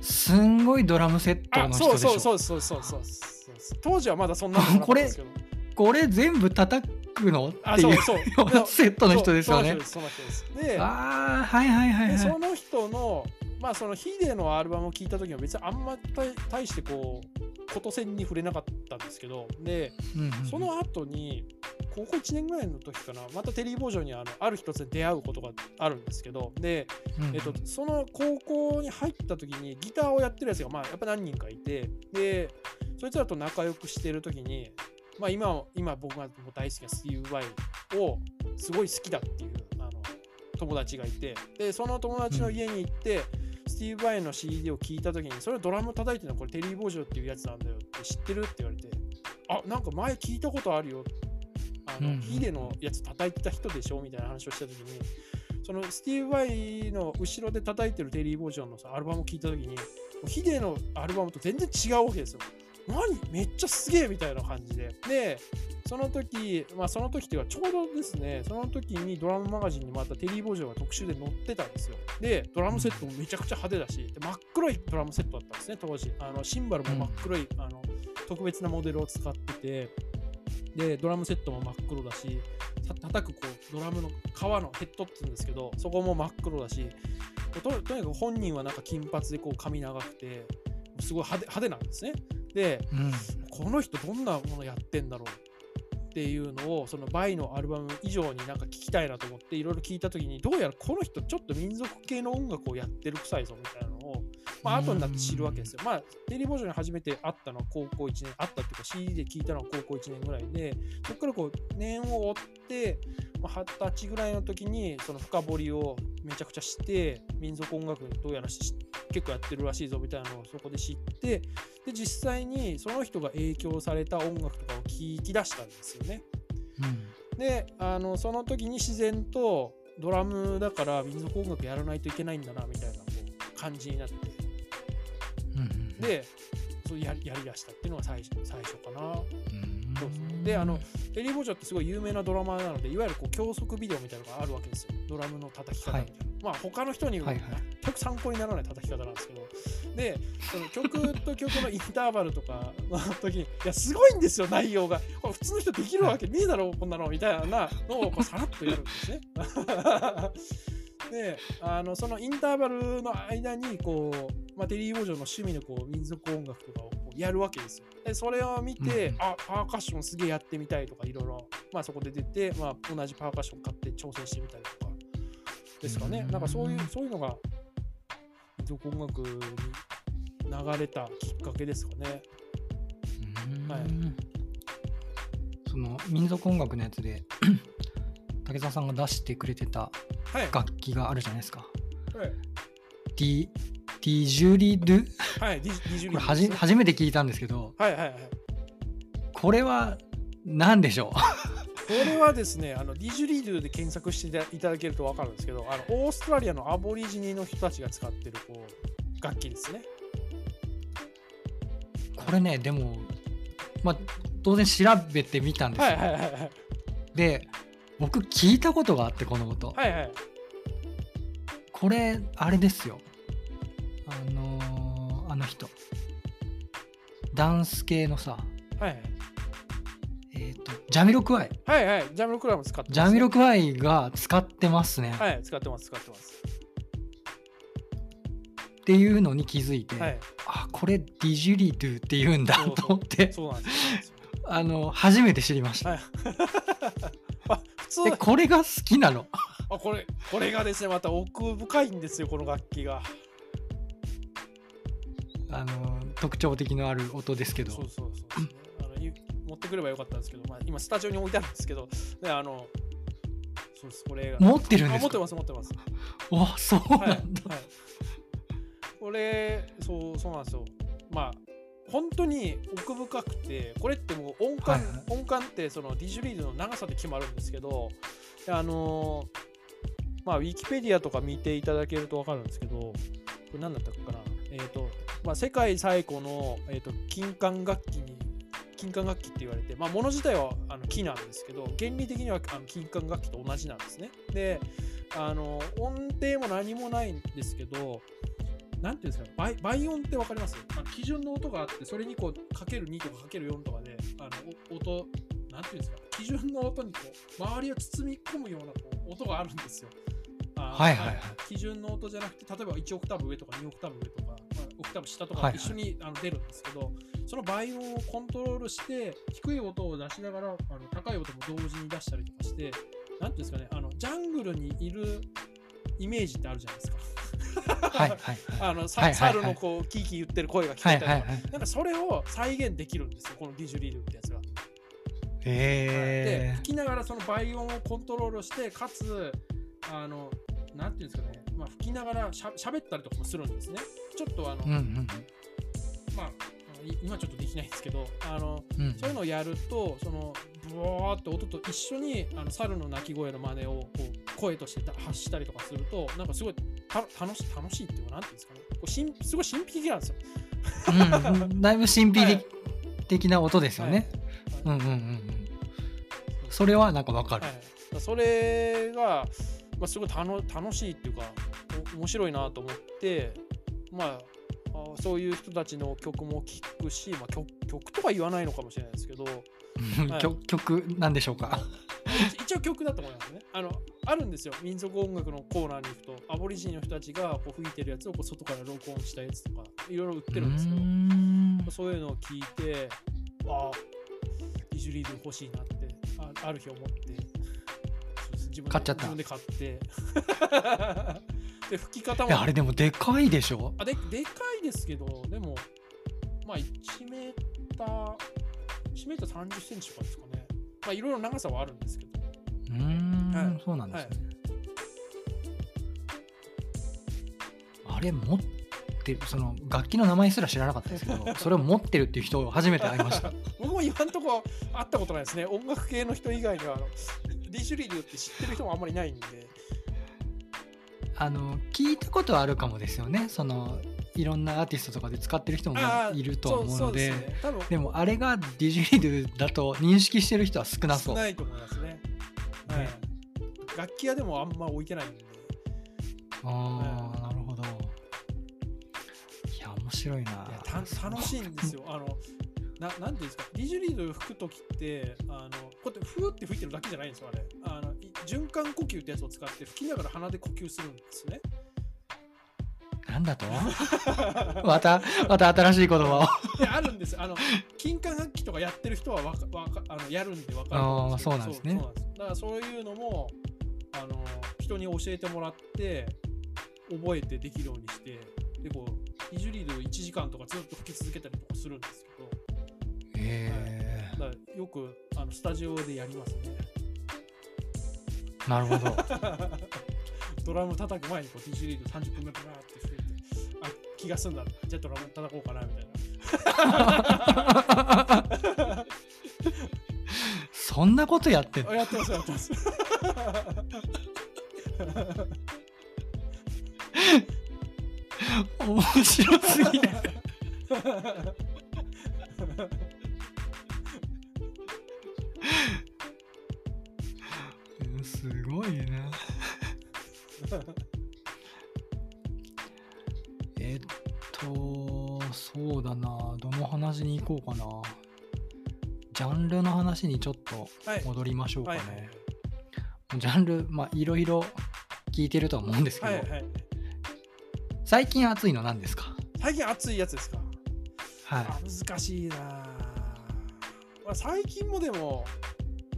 [SPEAKER 1] すんごいドラムセット
[SPEAKER 2] あ、
[SPEAKER 1] の人でしょ？
[SPEAKER 2] そうそうそうそうそうそうそう。当時はまだそんなのなかったんですけど。(laughs)
[SPEAKER 1] これ全部叩くの？
[SPEAKER 2] あ、
[SPEAKER 1] っていう
[SPEAKER 2] そうそう。(laughs)
[SPEAKER 1] セットの人ですよね。
[SPEAKER 2] その人です。で
[SPEAKER 1] ああはいはいはいはい。
[SPEAKER 2] でその人のまあそのヒデのアルバムを聴いた時は別にあんま大大してこうこと線に触れなかったんですけどで
[SPEAKER 1] うんうんうん。
[SPEAKER 2] その後に高校1年ぐらいの時かなまたテリー・ボージョンにあのある一つで出会うことがあるんですけどで、
[SPEAKER 1] うんうん。
[SPEAKER 2] えっと、その高校に入った時にギターをやってるやつがまあやっぱ何人かいてでそいつらと仲良くしてる時にまあ今今僕がもう大好きなスティーブ・バイをすごい好きだっていうあの友達がいてでその友達の家に行って、スティーブ・バイの CD を聞いた時にそれドラム叩いてるのはこれテリー・ボージョンっていうやつなんだよって知ってるって言われてあなんか前聞いたことあるよあの、
[SPEAKER 1] うんうん
[SPEAKER 2] ヒデのやつ叩いてた人でしょみたいな話をした時にそのスティーブ・ヴァイの後ろで叩いてるテリー・ボージョンのさアルバムを聞いた時にヒデのアルバムと全然違うわけですよ。何？めっちゃすげえみたいな感じで。で、その時、まあその時っていうかちょうどですね、その時にドラムマガジンにまたテリー・ボージョンが特集で載ってたんですよ。で、ドラムセットもめちゃくちゃ派手だし、で真っ黒いドラムセットだったんですね、当時。あのシンバルも真っ黒い、あの特別なモデルを使ってて、で、ドラムセットも真っ黒だし、た叩くこうドラムの皮のヘッドって言うんですけど、そこも真っ黒だし、ととにかく本人はなんか金髪でこう髪長くて、すごい派手派手なんですね。で、
[SPEAKER 1] うん。
[SPEAKER 2] この人どんなものやってんだろうっていうのをそのバイのアルバム以上になんか聞きたいなと思っていろいろ聞いた時にどうやらこの人ちょっと民族系の音楽をやってる臭いぞみたいなのを、まあ後になって知るわけですよ。まあテリー・ボージョンに初めて会ったのは高校1年会ったっていうか CD で聞いたのは高校1年ぐらいでそこからこう年を追ってまあ二十歳ぐらいの時にその深掘りをめちゃくちゃして民族音楽どうやらし結構やってるらしいぞみたいなのをそこで知ってで実際にその人が影響された音楽とかを聞き出したんですよね。
[SPEAKER 1] うん
[SPEAKER 2] であのその時に自然とドラムだから民族音楽やらないといけないんだなみたいな感じになってでそうやりやりだしたっていうのが最初最初かな。
[SPEAKER 1] うん。
[SPEAKER 2] そうですね。であのテリー・ボジョってすごい有名なドラマーなのでいわゆるこう教則ビデオみたいなのがあるわけですよ。ドラムの叩き方みたいな、まあ他の人に
[SPEAKER 1] はいはい。
[SPEAKER 2] 全く参考にならない叩き方なんですけど、でその曲と曲のインターバルとか (laughs) の時にいやすごいんですよ内容が。これ普通の人できるわけねえだろこんなのみたいなのをこうさらっとやるんですね。であのそのインターバルの間にこう、まあ、テリー・ボジョの趣味のこう民族音楽とかをやるわけですよ。でそれを見て、
[SPEAKER 1] うん
[SPEAKER 2] あパーカッションすげえやってみたいとかいろいろ、まあ、そこで出て、まあ、同じパーカッション買って挑戦してみたりとかですかね。
[SPEAKER 1] うん
[SPEAKER 2] なんかそういうそういうのが民族音楽に流れたきっかけですかね。はい
[SPEAKER 1] その民族音楽のやつで竹澤さんが出してくれてた
[SPEAKER 2] はい。
[SPEAKER 1] 楽器があるじゃないですか。
[SPEAKER 2] はい。
[SPEAKER 1] ディディジュリドゥ
[SPEAKER 2] はい。ディジュリ
[SPEAKER 1] これはじ初めて聞いたんですけど
[SPEAKER 2] はいはいはい。
[SPEAKER 1] これは何でしょ (laughs)
[SPEAKER 2] これはですね、あのディジュリドゥで検索していただけると分かるんですけど、あのオーストラリアのアボリジニの人たちが使ってるこう楽器ですね。
[SPEAKER 1] うこれねでもまあ当然調べてみたんですよ、
[SPEAKER 2] はいはいはいはい。
[SPEAKER 1] で僕聞いたことがあってこの音、
[SPEAKER 2] はいはい。
[SPEAKER 1] これあれですよあのーあの人ダンス系のさ
[SPEAKER 2] はいはい。
[SPEAKER 1] えっ、とジャミロクワイ
[SPEAKER 2] はいはい。ジャミロクラブ使ってます、
[SPEAKER 1] ジャミロクワイが使ってますね、
[SPEAKER 2] はい、使ってます、使ってます。
[SPEAKER 1] っていうのに気づいて、
[SPEAKER 2] はい。
[SPEAKER 1] あこれディジュリドゥって言うんだ
[SPEAKER 2] そうそう
[SPEAKER 1] と思って
[SPEAKER 2] そうなんですよ。
[SPEAKER 1] あの初めて知りました、
[SPEAKER 2] はい。通
[SPEAKER 1] でこれが好きなの？
[SPEAKER 2] あこれ、これがですね、また奥深いんですよ、この楽器が。
[SPEAKER 1] あの特徴的のある音ですけど
[SPEAKER 2] そうそうそうね、あのゆ持ってくればよかったんですけど、まあ、今スタジオに置いてあるんですけど、ね、あの、そうです、これが。
[SPEAKER 1] 持ってるんですか？
[SPEAKER 2] あ持ってます、持ってます。
[SPEAKER 1] わそう
[SPEAKER 2] はい。はい
[SPEAKER 1] なんだ、、
[SPEAKER 2] これ、そう、そうなんですよ。まあ、本当に奥深くて、これってもう音感、
[SPEAKER 1] はいはい
[SPEAKER 2] 音感ってそのディジュリードの長さで決まるんですけど、あのまあ、ウィキペディアとか見ていただけると分かるんですけど、これ何だったかな、えっ、と、まあ、世界最古の、えー、と金管楽器に、金管楽器って言われて、まあ、物自体はあの木なんですけど、原理的にはあの金管楽器と同じなんですね。で、あの音程も何もないんですけど、なんていうんですかね、倍倍音って分かります？あの基準の音があって、それにこうかける2とかかける4とかで、あのお音、なんていうんですか、基準の音にこう周りを包み込むようなこう音があるんですよ。あ
[SPEAKER 1] はいはいはい。
[SPEAKER 2] 基準の音じゃなくて、例えば1オクターブ上とか2オクターブ上とか、まあ、オクターブ下と
[SPEAKER 1] はいはい
[SPEAKER 2] か一緒に、あの出るんですけど、その倍音をコントロールして、低い音を出しながら、あの高い音も同時に出したりとかして、なんていうんですかね、あのジャングルにいるイメージってあるじゃないですか。
[SPEAKER 1] はいはいはい。(laughs)
[SPEAKER 2] あの、さ
[SPEAKER 1] はいはいはい。
[SPEAKER 2] 猿のこうキーキー言ってる声が聞こ
[SPEAKER 1] は
[SPEAKER 2] えたりとか、
[SPEAKER 1] いはいはい。
[SPEAKER 2] なんかそれを再現できるんですよ、このディジュリードってやつが。で
[SPEAKER 1] へえ
[SPEAKER 2] 吹きながらその倍音をコントロールしてかつあのなんていうんですかね、まあ、吹きながらしゃ喋ったりとかもするんですね。ちょっとあの、
[SPEAKER 1] うんうん。
[SPEAKER 2] まあい今ちょっとできないんですけどあの
[SPEAKER 1] うん。
[SPEAKER 2] そういうのをやるとそのブワーって音と一緒にあの猿の鳴き声の真似をこう声としてだ発したりとかするとなんかすごいた楽し楽しいっていうかなんていうんですかね。こうしんすごい神秘的なんですよ。
[SPEAKER 1] うんうん。だいぶ神秘的的な音ですよね、う
[SPEAKER 2] はい。
[SPEAKER 1] んうんうんうん。それはなんかわかる、
[SPEAKER 2] はい、それが、まあ、すごい楽楽しいっていうかお面白いなと思って、まあ、あそういう人たちの曲も聴くし、まあ、曲曲とは言わないのかもしれないですけどはい。
[SPEAKER 1] 曲曲なんでしょうか。
[SPEAKER 2] 一応曲だと思いますね。あのあるんですよ。民族音楽のコーナーに行くとアボリジニの人たちがこう吹いてるやつをこう外から録音したやつとかいろいろ売ってるんですけどそういうのを聞いてああディジュリード欲しいなってあある日思って自分で
[SPEAKER 1] 買っちゃった。
[SPEAKER 2] 自分で買って。(laughs) で吹き方も
[SPEAKER 1] あれでもでかいでしょ？
[SPEAKER 2] あででかいですけどでもまあ1メーター1メーター30センチとかですかね。まあいろいろ長さはあるんですけど。
[SPEAKER 1] うーん、
[SPEAKER 2] はい。
[SPEAKER 1] そうなんですね、あれ持ってるその楽器の名前すら知らなかったですけど (laughs) それを持ってるっていう人を初めて会いました。(laughs)
[SPEAKER 2] 僕も今んとこ会ったことないですね。音楽系の人以外にはあのディジュリードって知ってる人もあんまりいないんで。
[SPEAKER 1] あの聞いたことはあるかもですよね。そのいろんなアーティストとかで使ってる人もいると思うので
[SPEAKER 2] ね
[SPEAKER 1] でもあれがディジュリードだと認識してる人は少なそう
[SPEAKER 2] 少ないと思いますね。はい
[SPEAKER 1] ね
[SPEAKER 2] 楽器屋でもあんま置いてないんで。
[SPEAKER 1] ああなるほどいやや面白いない
[SPEAKER 2] 楽しいんですよ。(laughs) あのななんていうんですか、ディジュリード吹くときって、あのこうやってふーって吹いてるだけじゃないんですよ、あれ。あのい循環呼吸ってやつを使って吹きながら鼻で呼吸するんですね。
[SPEAKER 1] なんだと？(laughs) またまた新しい言葉を。
[SPEAKER 2] であるんです。あの金管楽器とかやってる人はわかわかあのやるんでわかるんけど。
[SPEAKER 1] あーそうなんですね。
[SPEAKER 2] そうそうなんです。だからそういうのもあの人に教えてもらって覚えてできるようにしてでこうイジュリードを1時間とかずっと吹き続けたりとかするんですけど。
[SPEAKER 1] へ
[SPEAKER 2] だからよくあのスタジオでやりますね。
[SPEAKER 1] えなるほど。(laughs)
[SPEAKER 2] ドラム叩く前にこうディジュリード30分目バーって気が済んだ。じゃあドラム叩こうかなみたいな。
[SPEAKER 1] そんなことやってんの？
[SPEAKER 2] あやってますやってます。
[SPEAKER 1] 面白すぎる (laughs) こうかな。ジャンルの話にちょっと
[SPEAKER 2] はい。
[SPEAKER 1] 戻りましょうかね、
[SPEAKER 2] はいはい。
[SPEAKER 1] ジャンルまあいろいろ聞いてるとは思うんですけど、
[SPEAKER 2] はいはい。
[SPEAKER 1] 最近熱いの何ですか？
[SPEAKER 2] 最近熱いやつですか？
[SPEAKER 1] はい。
[SPEAKER 2] あ難しいな、まあ、最近もでも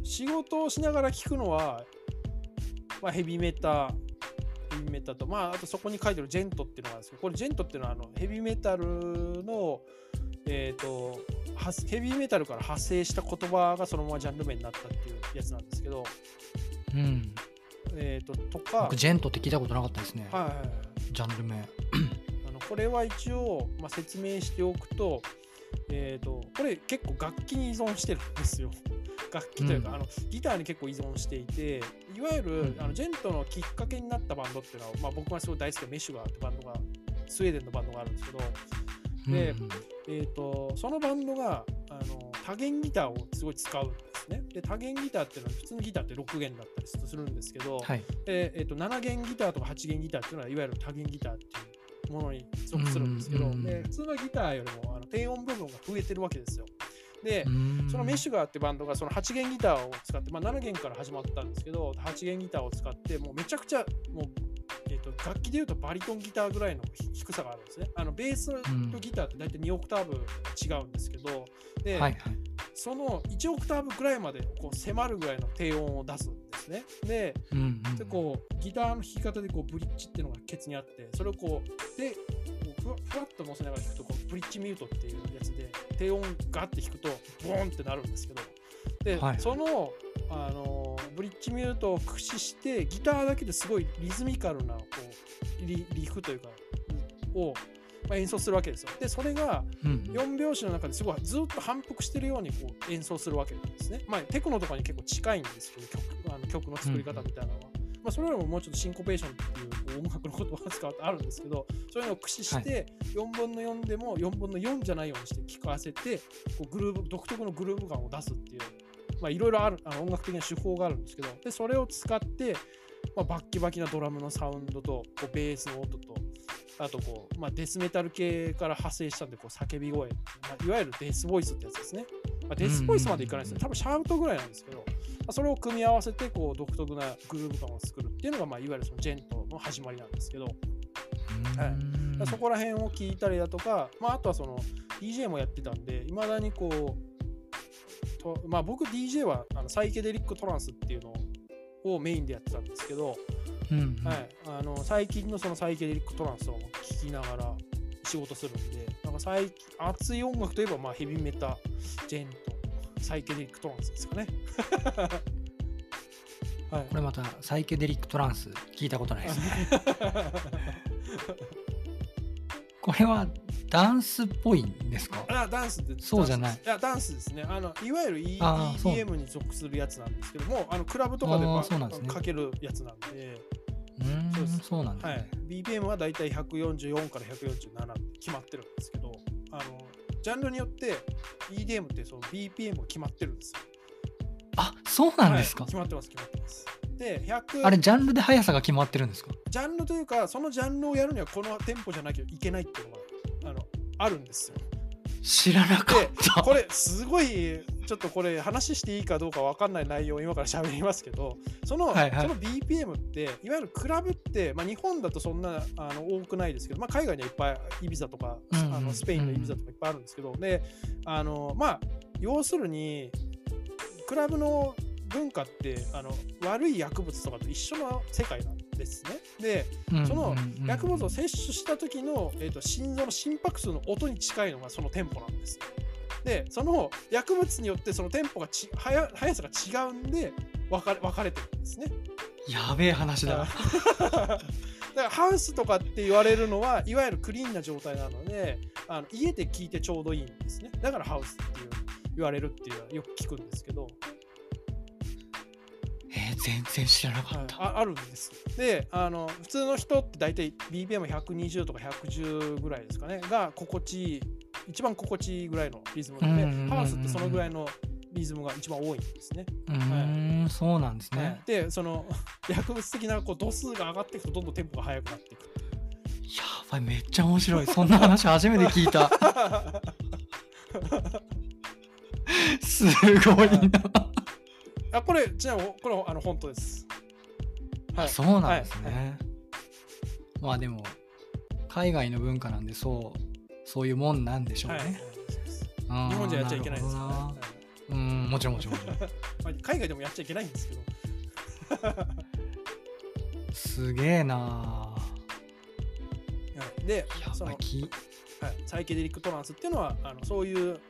[SPEAKER 2] 仕事をしながら聞くのは、まあ、ヘビメタヘビメタとまああとそこに書いてるジェントっていうのがあるんですけどこれジェントっていうのはあのヘビメタルのえっ、とはヘビメタルから派生した言葉がそのままジャンル名になったっていうやつなんですけど。
[SPEAKER 1] うん。
[SPEAKER 2] えっ、ととか。
[SPEAKER 1] 僕ジェントって聞いたことなかったですね、
[SPEAKER 2] はいはいはい。
[SPEAKER 1] ジャンル名。
[SPEAKER 2] あのこれは一応、まあ、説明しておくと,、えー、とこれ結構楽器に依存してるんですよ。楽器というか、
[SPEAKER 1] うん。
[SPEAKER 2] あのギターに結構依存していていわゆる、
[SPEAKER 1] うん。
[SPEAKER 2] あのジェントのきっかけになったバンドっていうのは、まあ、僕がすごい大好きなメシュガーってバンドがスウェーデンのバンドがあるんですけど、で
[SPEAKER 1] うん
[SPEAKER 2] えー、とそのバンドがあの多弦ギターをすごい使うんですね。で多弦ギターっていうのは普通のギターって6弦だったりするんですけど、
[SPEAKER 1] はい
[SPEAKER 2] で、えー、と7弦ギターとか8弦ギターっていうのはいわゆる多弦ギターっていうものに属するんですけど、
[SPEAKER 1] うんうんうん
[SPEAKER 2] で普通のギターよりもあの低音部分が増えてるわけですよ。で、
[SPEAKER 1] うん
[SPEAKER 2] そのメッシュガーってバンドがその8弦ギターを使って、まあ、7弦から始まったんですけど8弦ギターを使ってもうめちゃくちゃもう、えー、と楽器でいうとバリトンギターぐらいの低さがあるんですね。あのベースとギターって大体2オクターブ違うんですけどで、
[SPEAKER 1] はいはい
[SPEAKER 2] その1オクターブぐらいまでこう迫るぐらいの低音を出すんですね。で
[SPEAKER 1] うんうん
[SPEAKER 2] でこうギターの弾き方でこうブリッジっていうのがケツにあってそれをこうでこうふわふわっと乗せながら弾くとこうブリッジミュートっていうやつで低音ガッて弾くとボーンってなるんですけどで、
[SPEAKER 1] はい
[SPEAKER 2] そのあのブリッジミュートを駆使してギターだけですごいリズミカルなこうリリフというかを、まあ、演奏するわけですよ。でそれが
[SPEAKER 1] うん
[SPEAKER 2] 4拍子の中ですごいずっと反復してるようにこう演奏するわけなんですね。まあ、テクノとかに結構近いんですけど曲あの曲の作り方みたいなのは。まあ、それよりももうちょっとシンコペーションっていう音楽の言葉を使うとあるんですけどそういうのを駆使して4分の4でも4分の4じゃないようにして聴かせてこうグルーブ独特のグルーヴ感を出すっていうまあいろいろあるあの音楽的な手法があるんですけどでそれを使って、まあ、バッキバキなドラムのサウンドとこうベースの音とあとこう、まあ、デスメタル系から派生したんでこう叫び声、まあ、いわゆるデスボイスってやつですね、まあ、デスボイスまでいかないですね。多分シャウトぐらいなんですけど、まあ、それを組み合わせてこう独特なグルーヴ感を作るっていうのが、まあ、いわゆるそのジェントの始まりなんですけど、はい。
[SPEAKER 1] うん
[SPEAKER 2] そこら辺を聞いたりだとか、まあ、あとはその DJ もやってたんでいまだにこうと、まあ、僕 DJ はあのサイケデリックトランスっていうのをメインでやってたんですけど、
[SPEAKER 1] うんうん。
[SPEAKER 2] はい、あの最近のそのサイケデリックトランスを聴きながら仕事するんでなんか最近熱い音楽といえばまあヘビメタジェントサイケデリックトランスですかね。(laughs) はい。
[SPEAKER 1] これまたサイケデリックトランス聞いたことないですね。(laughs) これはダンスっぽいんですか？
[SPEAKER 2] あダンスで
[SPEAKER 1] そうじゃない。
[SPEAKER 2] いやダンスですね。あのいわゆる E- EDM に属するやつなんですけどもあのクラブとかでま
[SPEAKER 1] そうなんですね。
[SPEAKER 2] かけるやつなんで、
[SPEAKER 1] うーん
[SPEAKER 2] そうです。
[SPEAKER 1] そうなんです
[SPEAKER 2] はい。
[SPEAKER 1] ね、、
[SPEAKER 2] BPM はだいたい144から147決まってるんですけどあのジャンルによって EDM ってその BPM が決まってるんですよ。
[SPEAKER 1] あそうなんですか、
[SPEAKER 2] はい。決まってます決まってます。で100
[SPEAKER 1] あれジャンルで速さが決まってるんですか？
[SPEAKER 2] ジャンルというかそのジャンルをやるにはこのテンポじゃなきゃいけないっていうのがあるんですよ。
[SPEAKER 1] 知らなか
[SPEAKER 2] で
[SPEAKER 1] った。
[SPEAKER 2] これすごいちょっとこれ話していいかどうか分かんない内容を今から喋りますけどその,、
[SPEAKER 1] はいはい
[SPEAKER 2] その BPM っていわゆるクラブって、まあ、日本だとそんなあの多くないですけど、まあ、海外にはいっぱいイビザとか、
[SPEAKER 1] うんうん
[SPEAKER 2] あのスペインのイビザとかいっぱいあるんですけど、であのまあ要するにクラブの文化ってあの悪い薬物とかと一緒の世界なんですね。でその薬物を摂取した時の、えー、と心臓の心拍数の音に近いのがそのテンポなんです。でその薬物によってそのテンポがち速速さが違うんで分かれ分かれてるんですね。
[SPEAKER 1] やべえ話だ。
[SPEAKER 2] だから (laughs) ハウスとかって言われるのはいわゆるクリーンな状態なのであの家で聞いてちょうどいいんですね。だからハウスっていう言われるっていうのはよく聞くんですけど、
[SPEAKER 1] えー全然知らなか
[SPEAKER 2] はい
[SPEAKER 1] った。
[SPEAKER 2] ああるんです。であの普通の人って大体 BPM120 とか110ぐらいですかねが心地いい一番心地いいぐらいのリズムなので、ハウスってそのぐらいのリズムが一番多いんですね。
[SPEAKER 1] うーん、そうなんです
[SPEAKER 2] は
[SPEAKER 1] ね
[SPEAKER 2] い。でその (laughs) 薬物的なこう度数が上がっていくとどんどんテンポが速くなっていく。
[SPEAKER 1] やばい、めっちゃ面白い。そんな話初めて聞いた。(laughs) すごいな。
[SPEAKER 2] あこれちなみにこれあの本当です。はい、
[SPEAKER 1] そうなんですね。まあでも、海外の文化なんで、そう、そういうもんなんでしょう
[SPEAKER 2] はい。はい日本じゃやっちゃいけないですよね。
[SPEAKER 1] うん、もちろんもちろん (laughs)
[SPEAKER 2] 海外でもやっちゃいけないんですけど。(laughs) (laughs)
[SPEAKER 1] すげえな
[SPEAKER 2] はい。で
[SPEAKER 1] や
[SPEAKER 2] その、はい、サイケデリックトランスっていうのはあのそういう、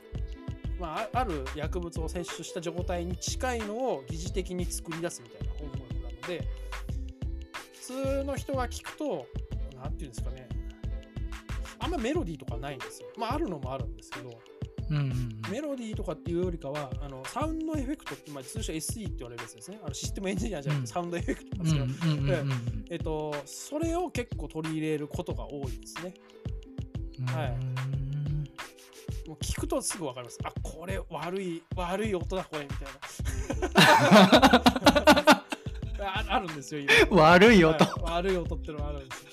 [SPEAKER 2] まあ、あある薬物を摂取した状態に近いのを疑似的に作り出すみたいな音楽なので普通の人が聞くとなんていうんですかねあんまメロディーとかないんですよ。まああるのもあるんですけど
[SPEAKER 1] うんうん
[SPEAKER 2] メロディーとかっていうよりかはあのサウンドエフェクトって、まあ、通称 SE って言われるやつですね。あのシステムエンジニアじゃなくてサウンドエフェクトなん
[SPEAKER 1] うん
[SPEAKER 2] ですけど、
[SPEAKER 1] うんうんうん
[SPEAKER 2] えっと、それを結構取り入れることが多いですね。
[SPEAKER 1] うん。
[SPEAKER 2] はい。
[SPEAKER 1] うん
[SPEAKER 2] もう聞くとすぐ分かります。あこれ悪い悪い音だこれみたいな。(laughs) ああるんですよ、
[SPEAKER 1] 悪い音、
[SPEAKER 2] はい悪い音ってのがあるんですよ。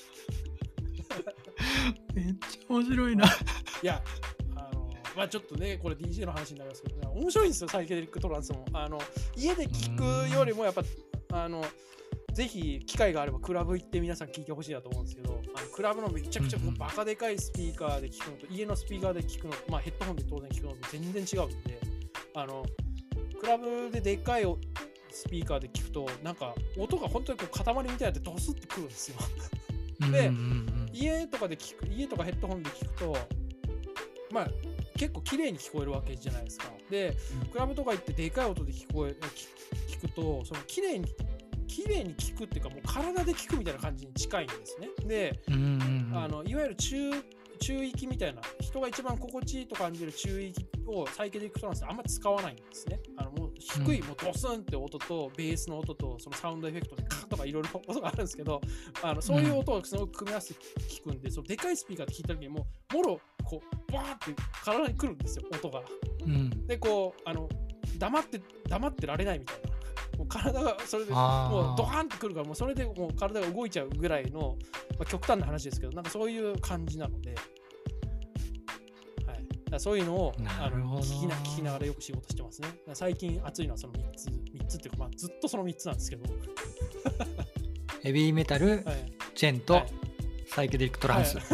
[SPEAKER 2] (laughs)
[SPEAKER 1] めっちゃ面白いな。
[SPEAKER 2] いや、あの、まあちょっとね、これ DJ の話になりますけど、面白いんですよ、サイケデリックトランスも。あの、家で聞くよりも、やっぱ、あの、ぜひ機会があればクラブ行って皆さん聞いてほしいなと思うんですけどあのクラブのめちゃくちゃこ
[SPEAKER 1] う
[SPEAKER 2] バカでかいスピーカーで聞くのと家のスピーカーで聞くのまあヘッドホンで当然聞くのと全然違うんであのクラブででっかいおスピーカーで聞くとなんか音が本当にこう塊みたいになってドスってくるんですよ。で家とかで聞く家とかヘッドホンで聞くとまあ結構綺麗に聞こえるわけじゃないですか。でクラブとか行ってでかい音で聞こえ聞聞くとその綺麗に綺麗に聞くっていうかもう体で聞くみたいな感じに近いんですねであのいわゆる中中域みたいな人が一番心地いいと感じる中域をサイケデリックトランスってあんまり使わないんですね。あのもう低い、
[SPEAKER 1] うん
[SPEAKER 2] もうドスンって音とベースの音とそのサウンドエフェクトでカッとかいろいろ音があるんですけどあのそういう音をすごく組み合わせて聞くんで、そのでかいスピーカーで聞いた時にもうもろこうバーンって体に来るんですよ音が。
[SPEAKER 1] うん
[SPEAKER 2] でこうあの黙って黙ってられないみたいな。もう体がそれでもうドカーンってくるからもうそれでもう体が動いちゃうぐらいの、まあ、極端な話ですけどなんかそういう感じなので、はい、だそういうのをあの聞きな聞きながらよく仕事してますね。最近熱いのはその3つ。3つっていうか、まあ、ずっとその3つなんですけど、
[SPEAKER 1] ヘビーメタル、
[SPEAKER 2] はい、
[SPEAKER 1] チェンと
[SPEAKER 2] はい。
[SPEAKER 1] サイケデリックトランス、
[SPEAKER 2] は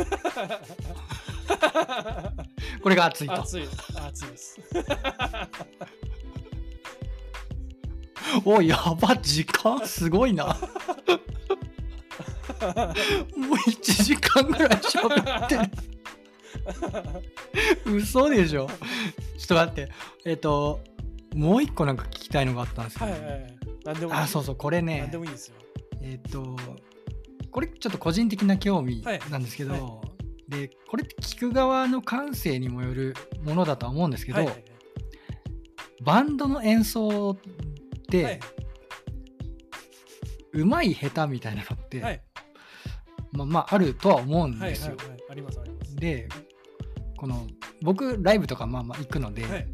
[SPEAKER 2] (laughs)
[SPEAKER 1] これが熱い
[SPEAKER 2] い、
[SPEAKER 1] と。
[SPEAKER 2] 熱い熱いです (laughs)
[SPEAKER 1] おいやば時間すごいな。(laughs) もう1時間ぐらい喋ってる。(laughs) 嘘でしょ。ちょっと待って。えっ、ともう一個なんか聞きたいのがあったんですけど、
[SPEAKER 2] はいはいはい。何でもいい
[SPEAKER 1] あそうそうこれね。
[SPEAKER 2] 何でもいいですよ。
[SPEAKER 1] えっ、とこれちょっと個人的な興味
[SPEAKER 2] はい。
[SPEAKER 1] なんですけど、
[SPEAKER 2] は
[SPEAKER 1] でこれって聞く側の感性にもよるものだとは思うんですけど、
[SPEAKER 2] はいはいはい。
[SPEAKER 1] バンドの演奏
[SPEAKER 2] はい、
[SPEAKER 1] うまい下手みたいなのって、
[SPEAKER 2] はい。
[SPEAKER 1] まあまああるとは思うん
[SPEAKER 2] はい
[SPEAKER 1] ですよ。
[SPEAKER 2] はいはいありますあります。
[SPEAKER 1] でこの僕ライブとかまあまあ行くので、
[SPEAKER 2] はい。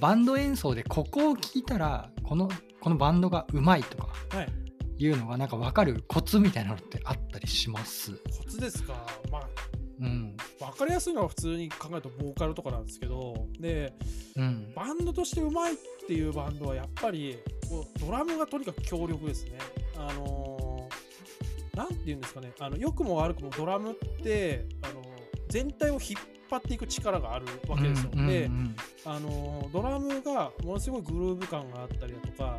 [SPEAKER 1] バンド演奏でここを聞いたらこのこのバンドがうまいとか
[SPEAKER 2] はい。
[SPEAKER 1] いうのがなんか分かるコツみたいなのってあったりします。
[SPEAKER 2] コツですか？まあ
[SPEAKER 1] うん。
[SPEAKER 2] 分かりやすいのは普通に考えるとボーカルとかなんですけどで
[SPEAKER 1] うん。
[SPEAKER 2] バンドとしてうまいっていうバンドはやっぱりドラムがとにかく強力ですね。あのーなんて言うんですかねあの良くも悪くもドラムって、あの全体を引っ張っていく力があるわけですよ。
[SPEAKER 1] うんうん
[SPEAKER 2] で
[SPEAKER 1] うん
[SPEAKER 2] あのドラムがものすごいグルーヴ感があったりだとか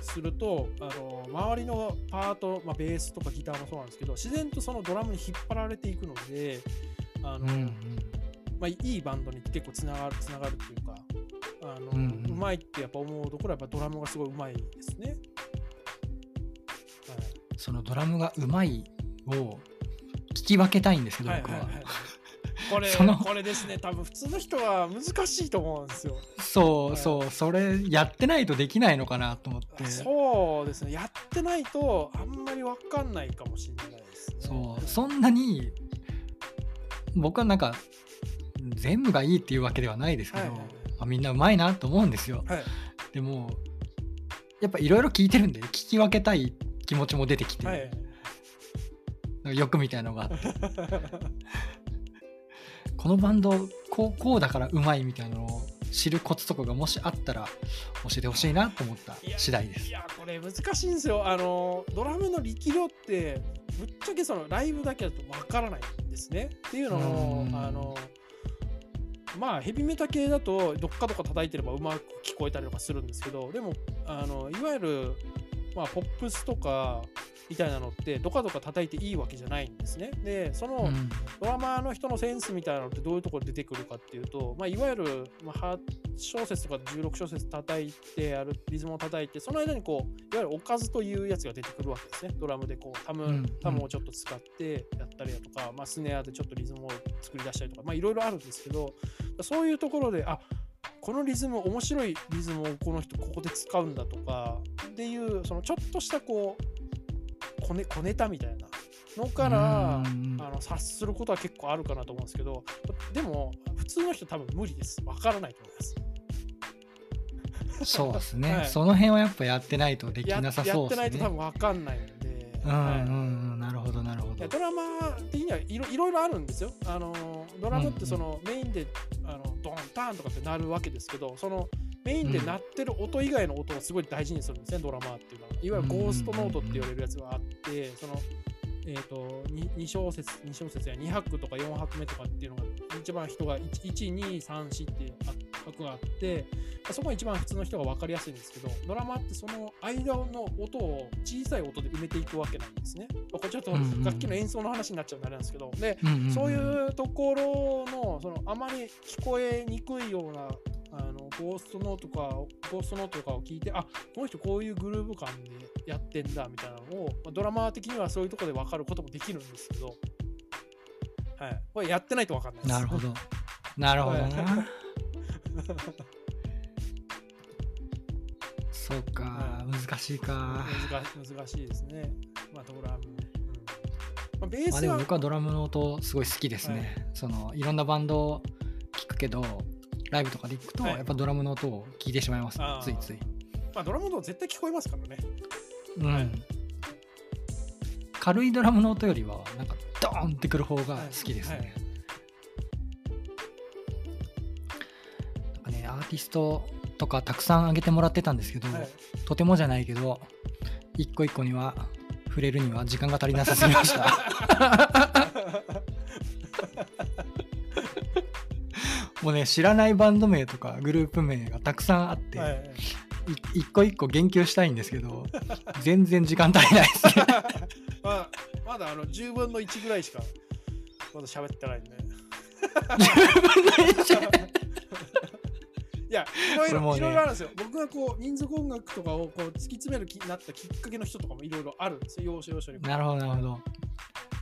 [SPEAKER 2] するとあの周りのパート、まあ、ベースとかギターもそうなんですけど自然とそのドラムに引っ張られていくのであの、
[SPEAKER 1] うんうん
[SPEAKER 2] まあ、いいバンドに結構つながるつながるっていうかあの、う
[SPEAKER 1] ん
[SPEAKER 2] まいってやっぱ思うところはやっぱドラムがすごいうまいですね。はい
[SPEAKER 1] そのドラムがうまいを聞き分けたいんですけど、僕は。
[SPEAKER 2] はいはいはいこれ (laughs)
[SPEAKER 1] その
[SPEAKER 2] これですね多分普通の人は難しいと思うんですよ。
[SPEAKER 1] そう
[SPEAKER 2] はい
[SPEAKER 1] そう、それやってないとできないのかなと思って。
[SPEAKER 2] そうですねやってないとあんまり分かんないかもしれないですね。
[SPEAKER 1] そうそんなに僕はなんか全部がいいっていうわけではないですけど、
[SPEAKER 2] はいはいはい
[SPEAKER 1] まあみんなうまいなと思うんですよ。
[SPEAKER 2] はい。
[SPEAKER 1] でもやっぱいろいろ聞いてるんで聞き分けたい気持ちも出てきて、
[SPEAKER 2] はい。
[SPEAKER 1] 欲みたいなのがあって。(laughs) このバンドこうこうだからうまいみたいなのを知るコツとかがもしあったら教えてほしいなと思った次第です。
[SPEAKER 2] いやこれ難しいんですよ。あのドラムの力量ってぶっちゃけそのライブだけだとわからないんですね。っていうのも
[SPEAKER 1] うん。
[SPEAKER 2] あのまあヘビメタ系だとどっかとか叩いてればうまく聞こえたりとかするんですけどでもあのいわゆるまあポップスとかみたいなのってどかどか叩いていいわけじゃないんですね。でその、
[SPEAKER 1] うん。
[SPEAKER 2] ドラマーの人のセンスみたいなのってどういうところで出てくるかっていうと、まあ、いわゆる、まあ、8小節とか16小節叩いてやるリズムを叩いてその間にこういわゆるおかずというやつが出てくるわけですね。ドラムでこうタム,、タムをちょっと使ってやったりだとか、まあ、スネアでちょっとリズムを作り出したりとかまあいろいろあるんですけどそういうところであこのリズム面白いリズムをこの人ここで使うんだとかっていうそのちょっとしたこう小ネ小ネタみたいなのから
[SPEAKER 1] うん。
[SPEAKER 2] あの察することは結構あるかなと思うんですけどでも普通の人多分無理です。わからないと思います。
[SPEAKER 1] そうですね、(laughs)
[SPEAKER 2] はい。
[SPEAKER 1] その辺はやっぱやってないとでき
[SPEAKER 2] や
[SPEAKER 1] なさ
[SPEAKER 2] やって
[SPEAKER 1] そうですね。
[SPEAKER 2] ないと多分わかんないんで、
[SPEAKER 1] うん
[SPEAKER 2] はい
[SPEAKER 1] うんうん。なるほどなるほど。
[SPEAKER 2] ドラマ的にはいろいろいろあるんですよ。あのドラムってそのメインであのドンタンとかってなるわけですけどそのメインで鳴ってる音以外の音をすごい大事にするんですね、ドラマーっていうのは。いわゆるゴーストノートって言われるやつがあって、そのえー、と 2, 小節2小節や2拍とか4拍目とかっていうのが一番人が1234っていう拍があってそこが一番普通の人が分かりやすいんですけどドラマってその間の音を小さい音で埋めていくわけなんですね。これちょっと楽器の演奏の話になっちゃうんであれなんですけどでそういうところのそのあまり聞こえにくいようなあのゴーストノートとかゴーストノートとかを聞いてあこの人こういうグルーヴ感でやってんだみたいなのを、まあドラマー的にはそういうところで分かることもできるんですけど、はい、これやってないと分かんないです。
[SPEAKER 1] なるほど。なるほどな、
[SPEAKER 2] は (laughs)
[SPEAKER 1] そうか
[SPEAKER 2] は
[SPEAKER 1] 難しいか。
[SPEAKER 2] 難し難しいですね。まあドラム。うん。まあ、ベー
[SPEAKER 1] まあでも
[SPEAKER 2] スは、
[SPEAKER 1] 僕はドラムの音すごい好きですね、そのいろんなバンド聞くけどライブとかで行くと
[SPEAKER 2] はい。
[SPEAKER 1] やっぱドラムの音を聞いてしまいますね、ついつい、
[SPEAKER 2] まあ、ドラムの音絶対聞こえますからね。
[SPEAKER 1] うん。
[SPEAKER 2] はい。
[SPEAKER 1] 軽いドラムの音よりはなんかドーンってくる方が好きですね、なんかねアーティストとかたくさん挙げてもらってたんですけど、
[SPEAKER 2] はい。
[SPEAKER 1] とてもじゃないけど一個一個には触れるには時間が足りなさすぎました (laughs) もうね知らないバンド名とかグループ名がたくさんあって、
[SPEAKER 2] はい
[SPEAKER 1] い一個一個言及したいんですけど全然時間足りないですね (laughs)
[SPEAKER 2] まあ、まだあの10分の1ぐらいしかまだ喋ってないんで。いや、いろいろ、
[SPEAKER 1] ね
[SPEAKER 2] いろいろあるんですよ。僕がこう、民族音楽とかをこう突き詰める気になったきっかけの人とかもいろいろあるんですよ。要所要所に。
[SPEAKER 1] なるほどなるほど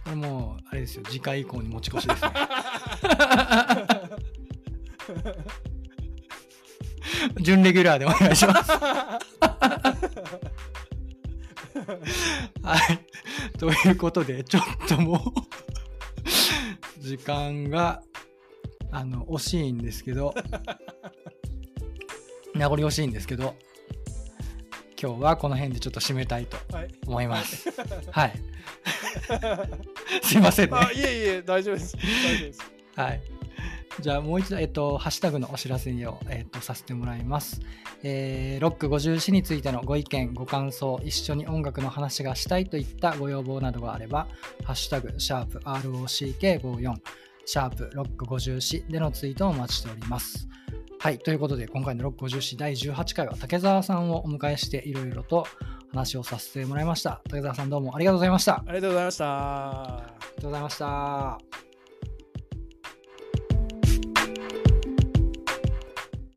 [SPEAKER 1] これもうあれですよ次回以降に持ち越しですね (laughs) 準レギュラーでお願いしますはい。ということで、ちょっともう時間が、あの、惜しいんですけど、名残惜しいんですけど、今日はこの辺でちょっと締めたいと
[SPEAKER 2] はい。
[SPEAKER 1] 思います。(laughs) はい。すいませんね。
[SPEAKER 2] あいえいえ、大丈夫です。大丈夫です。
[SPEAKER 1] はい。じゃあもう一度、えっと、ハッシュタグのお知らせを、えっと、させてもらいます。えーロック54についてのご意見、ご感想、一緒に音楽の話がしたいといったご要望などがあれば、ハッシュタグ、シャープ ROCK54、シャープロック54でのツイートをお待ちしております。はい。ということで、今回のロック54第18回は竹澤さんをお迎えしていろいろと話をさせてもらいました。竹澤さんどうもありがとうございました。あり
[SPEAKER 2] ありがとうございました。
[SPEAKER 1] がとうございました。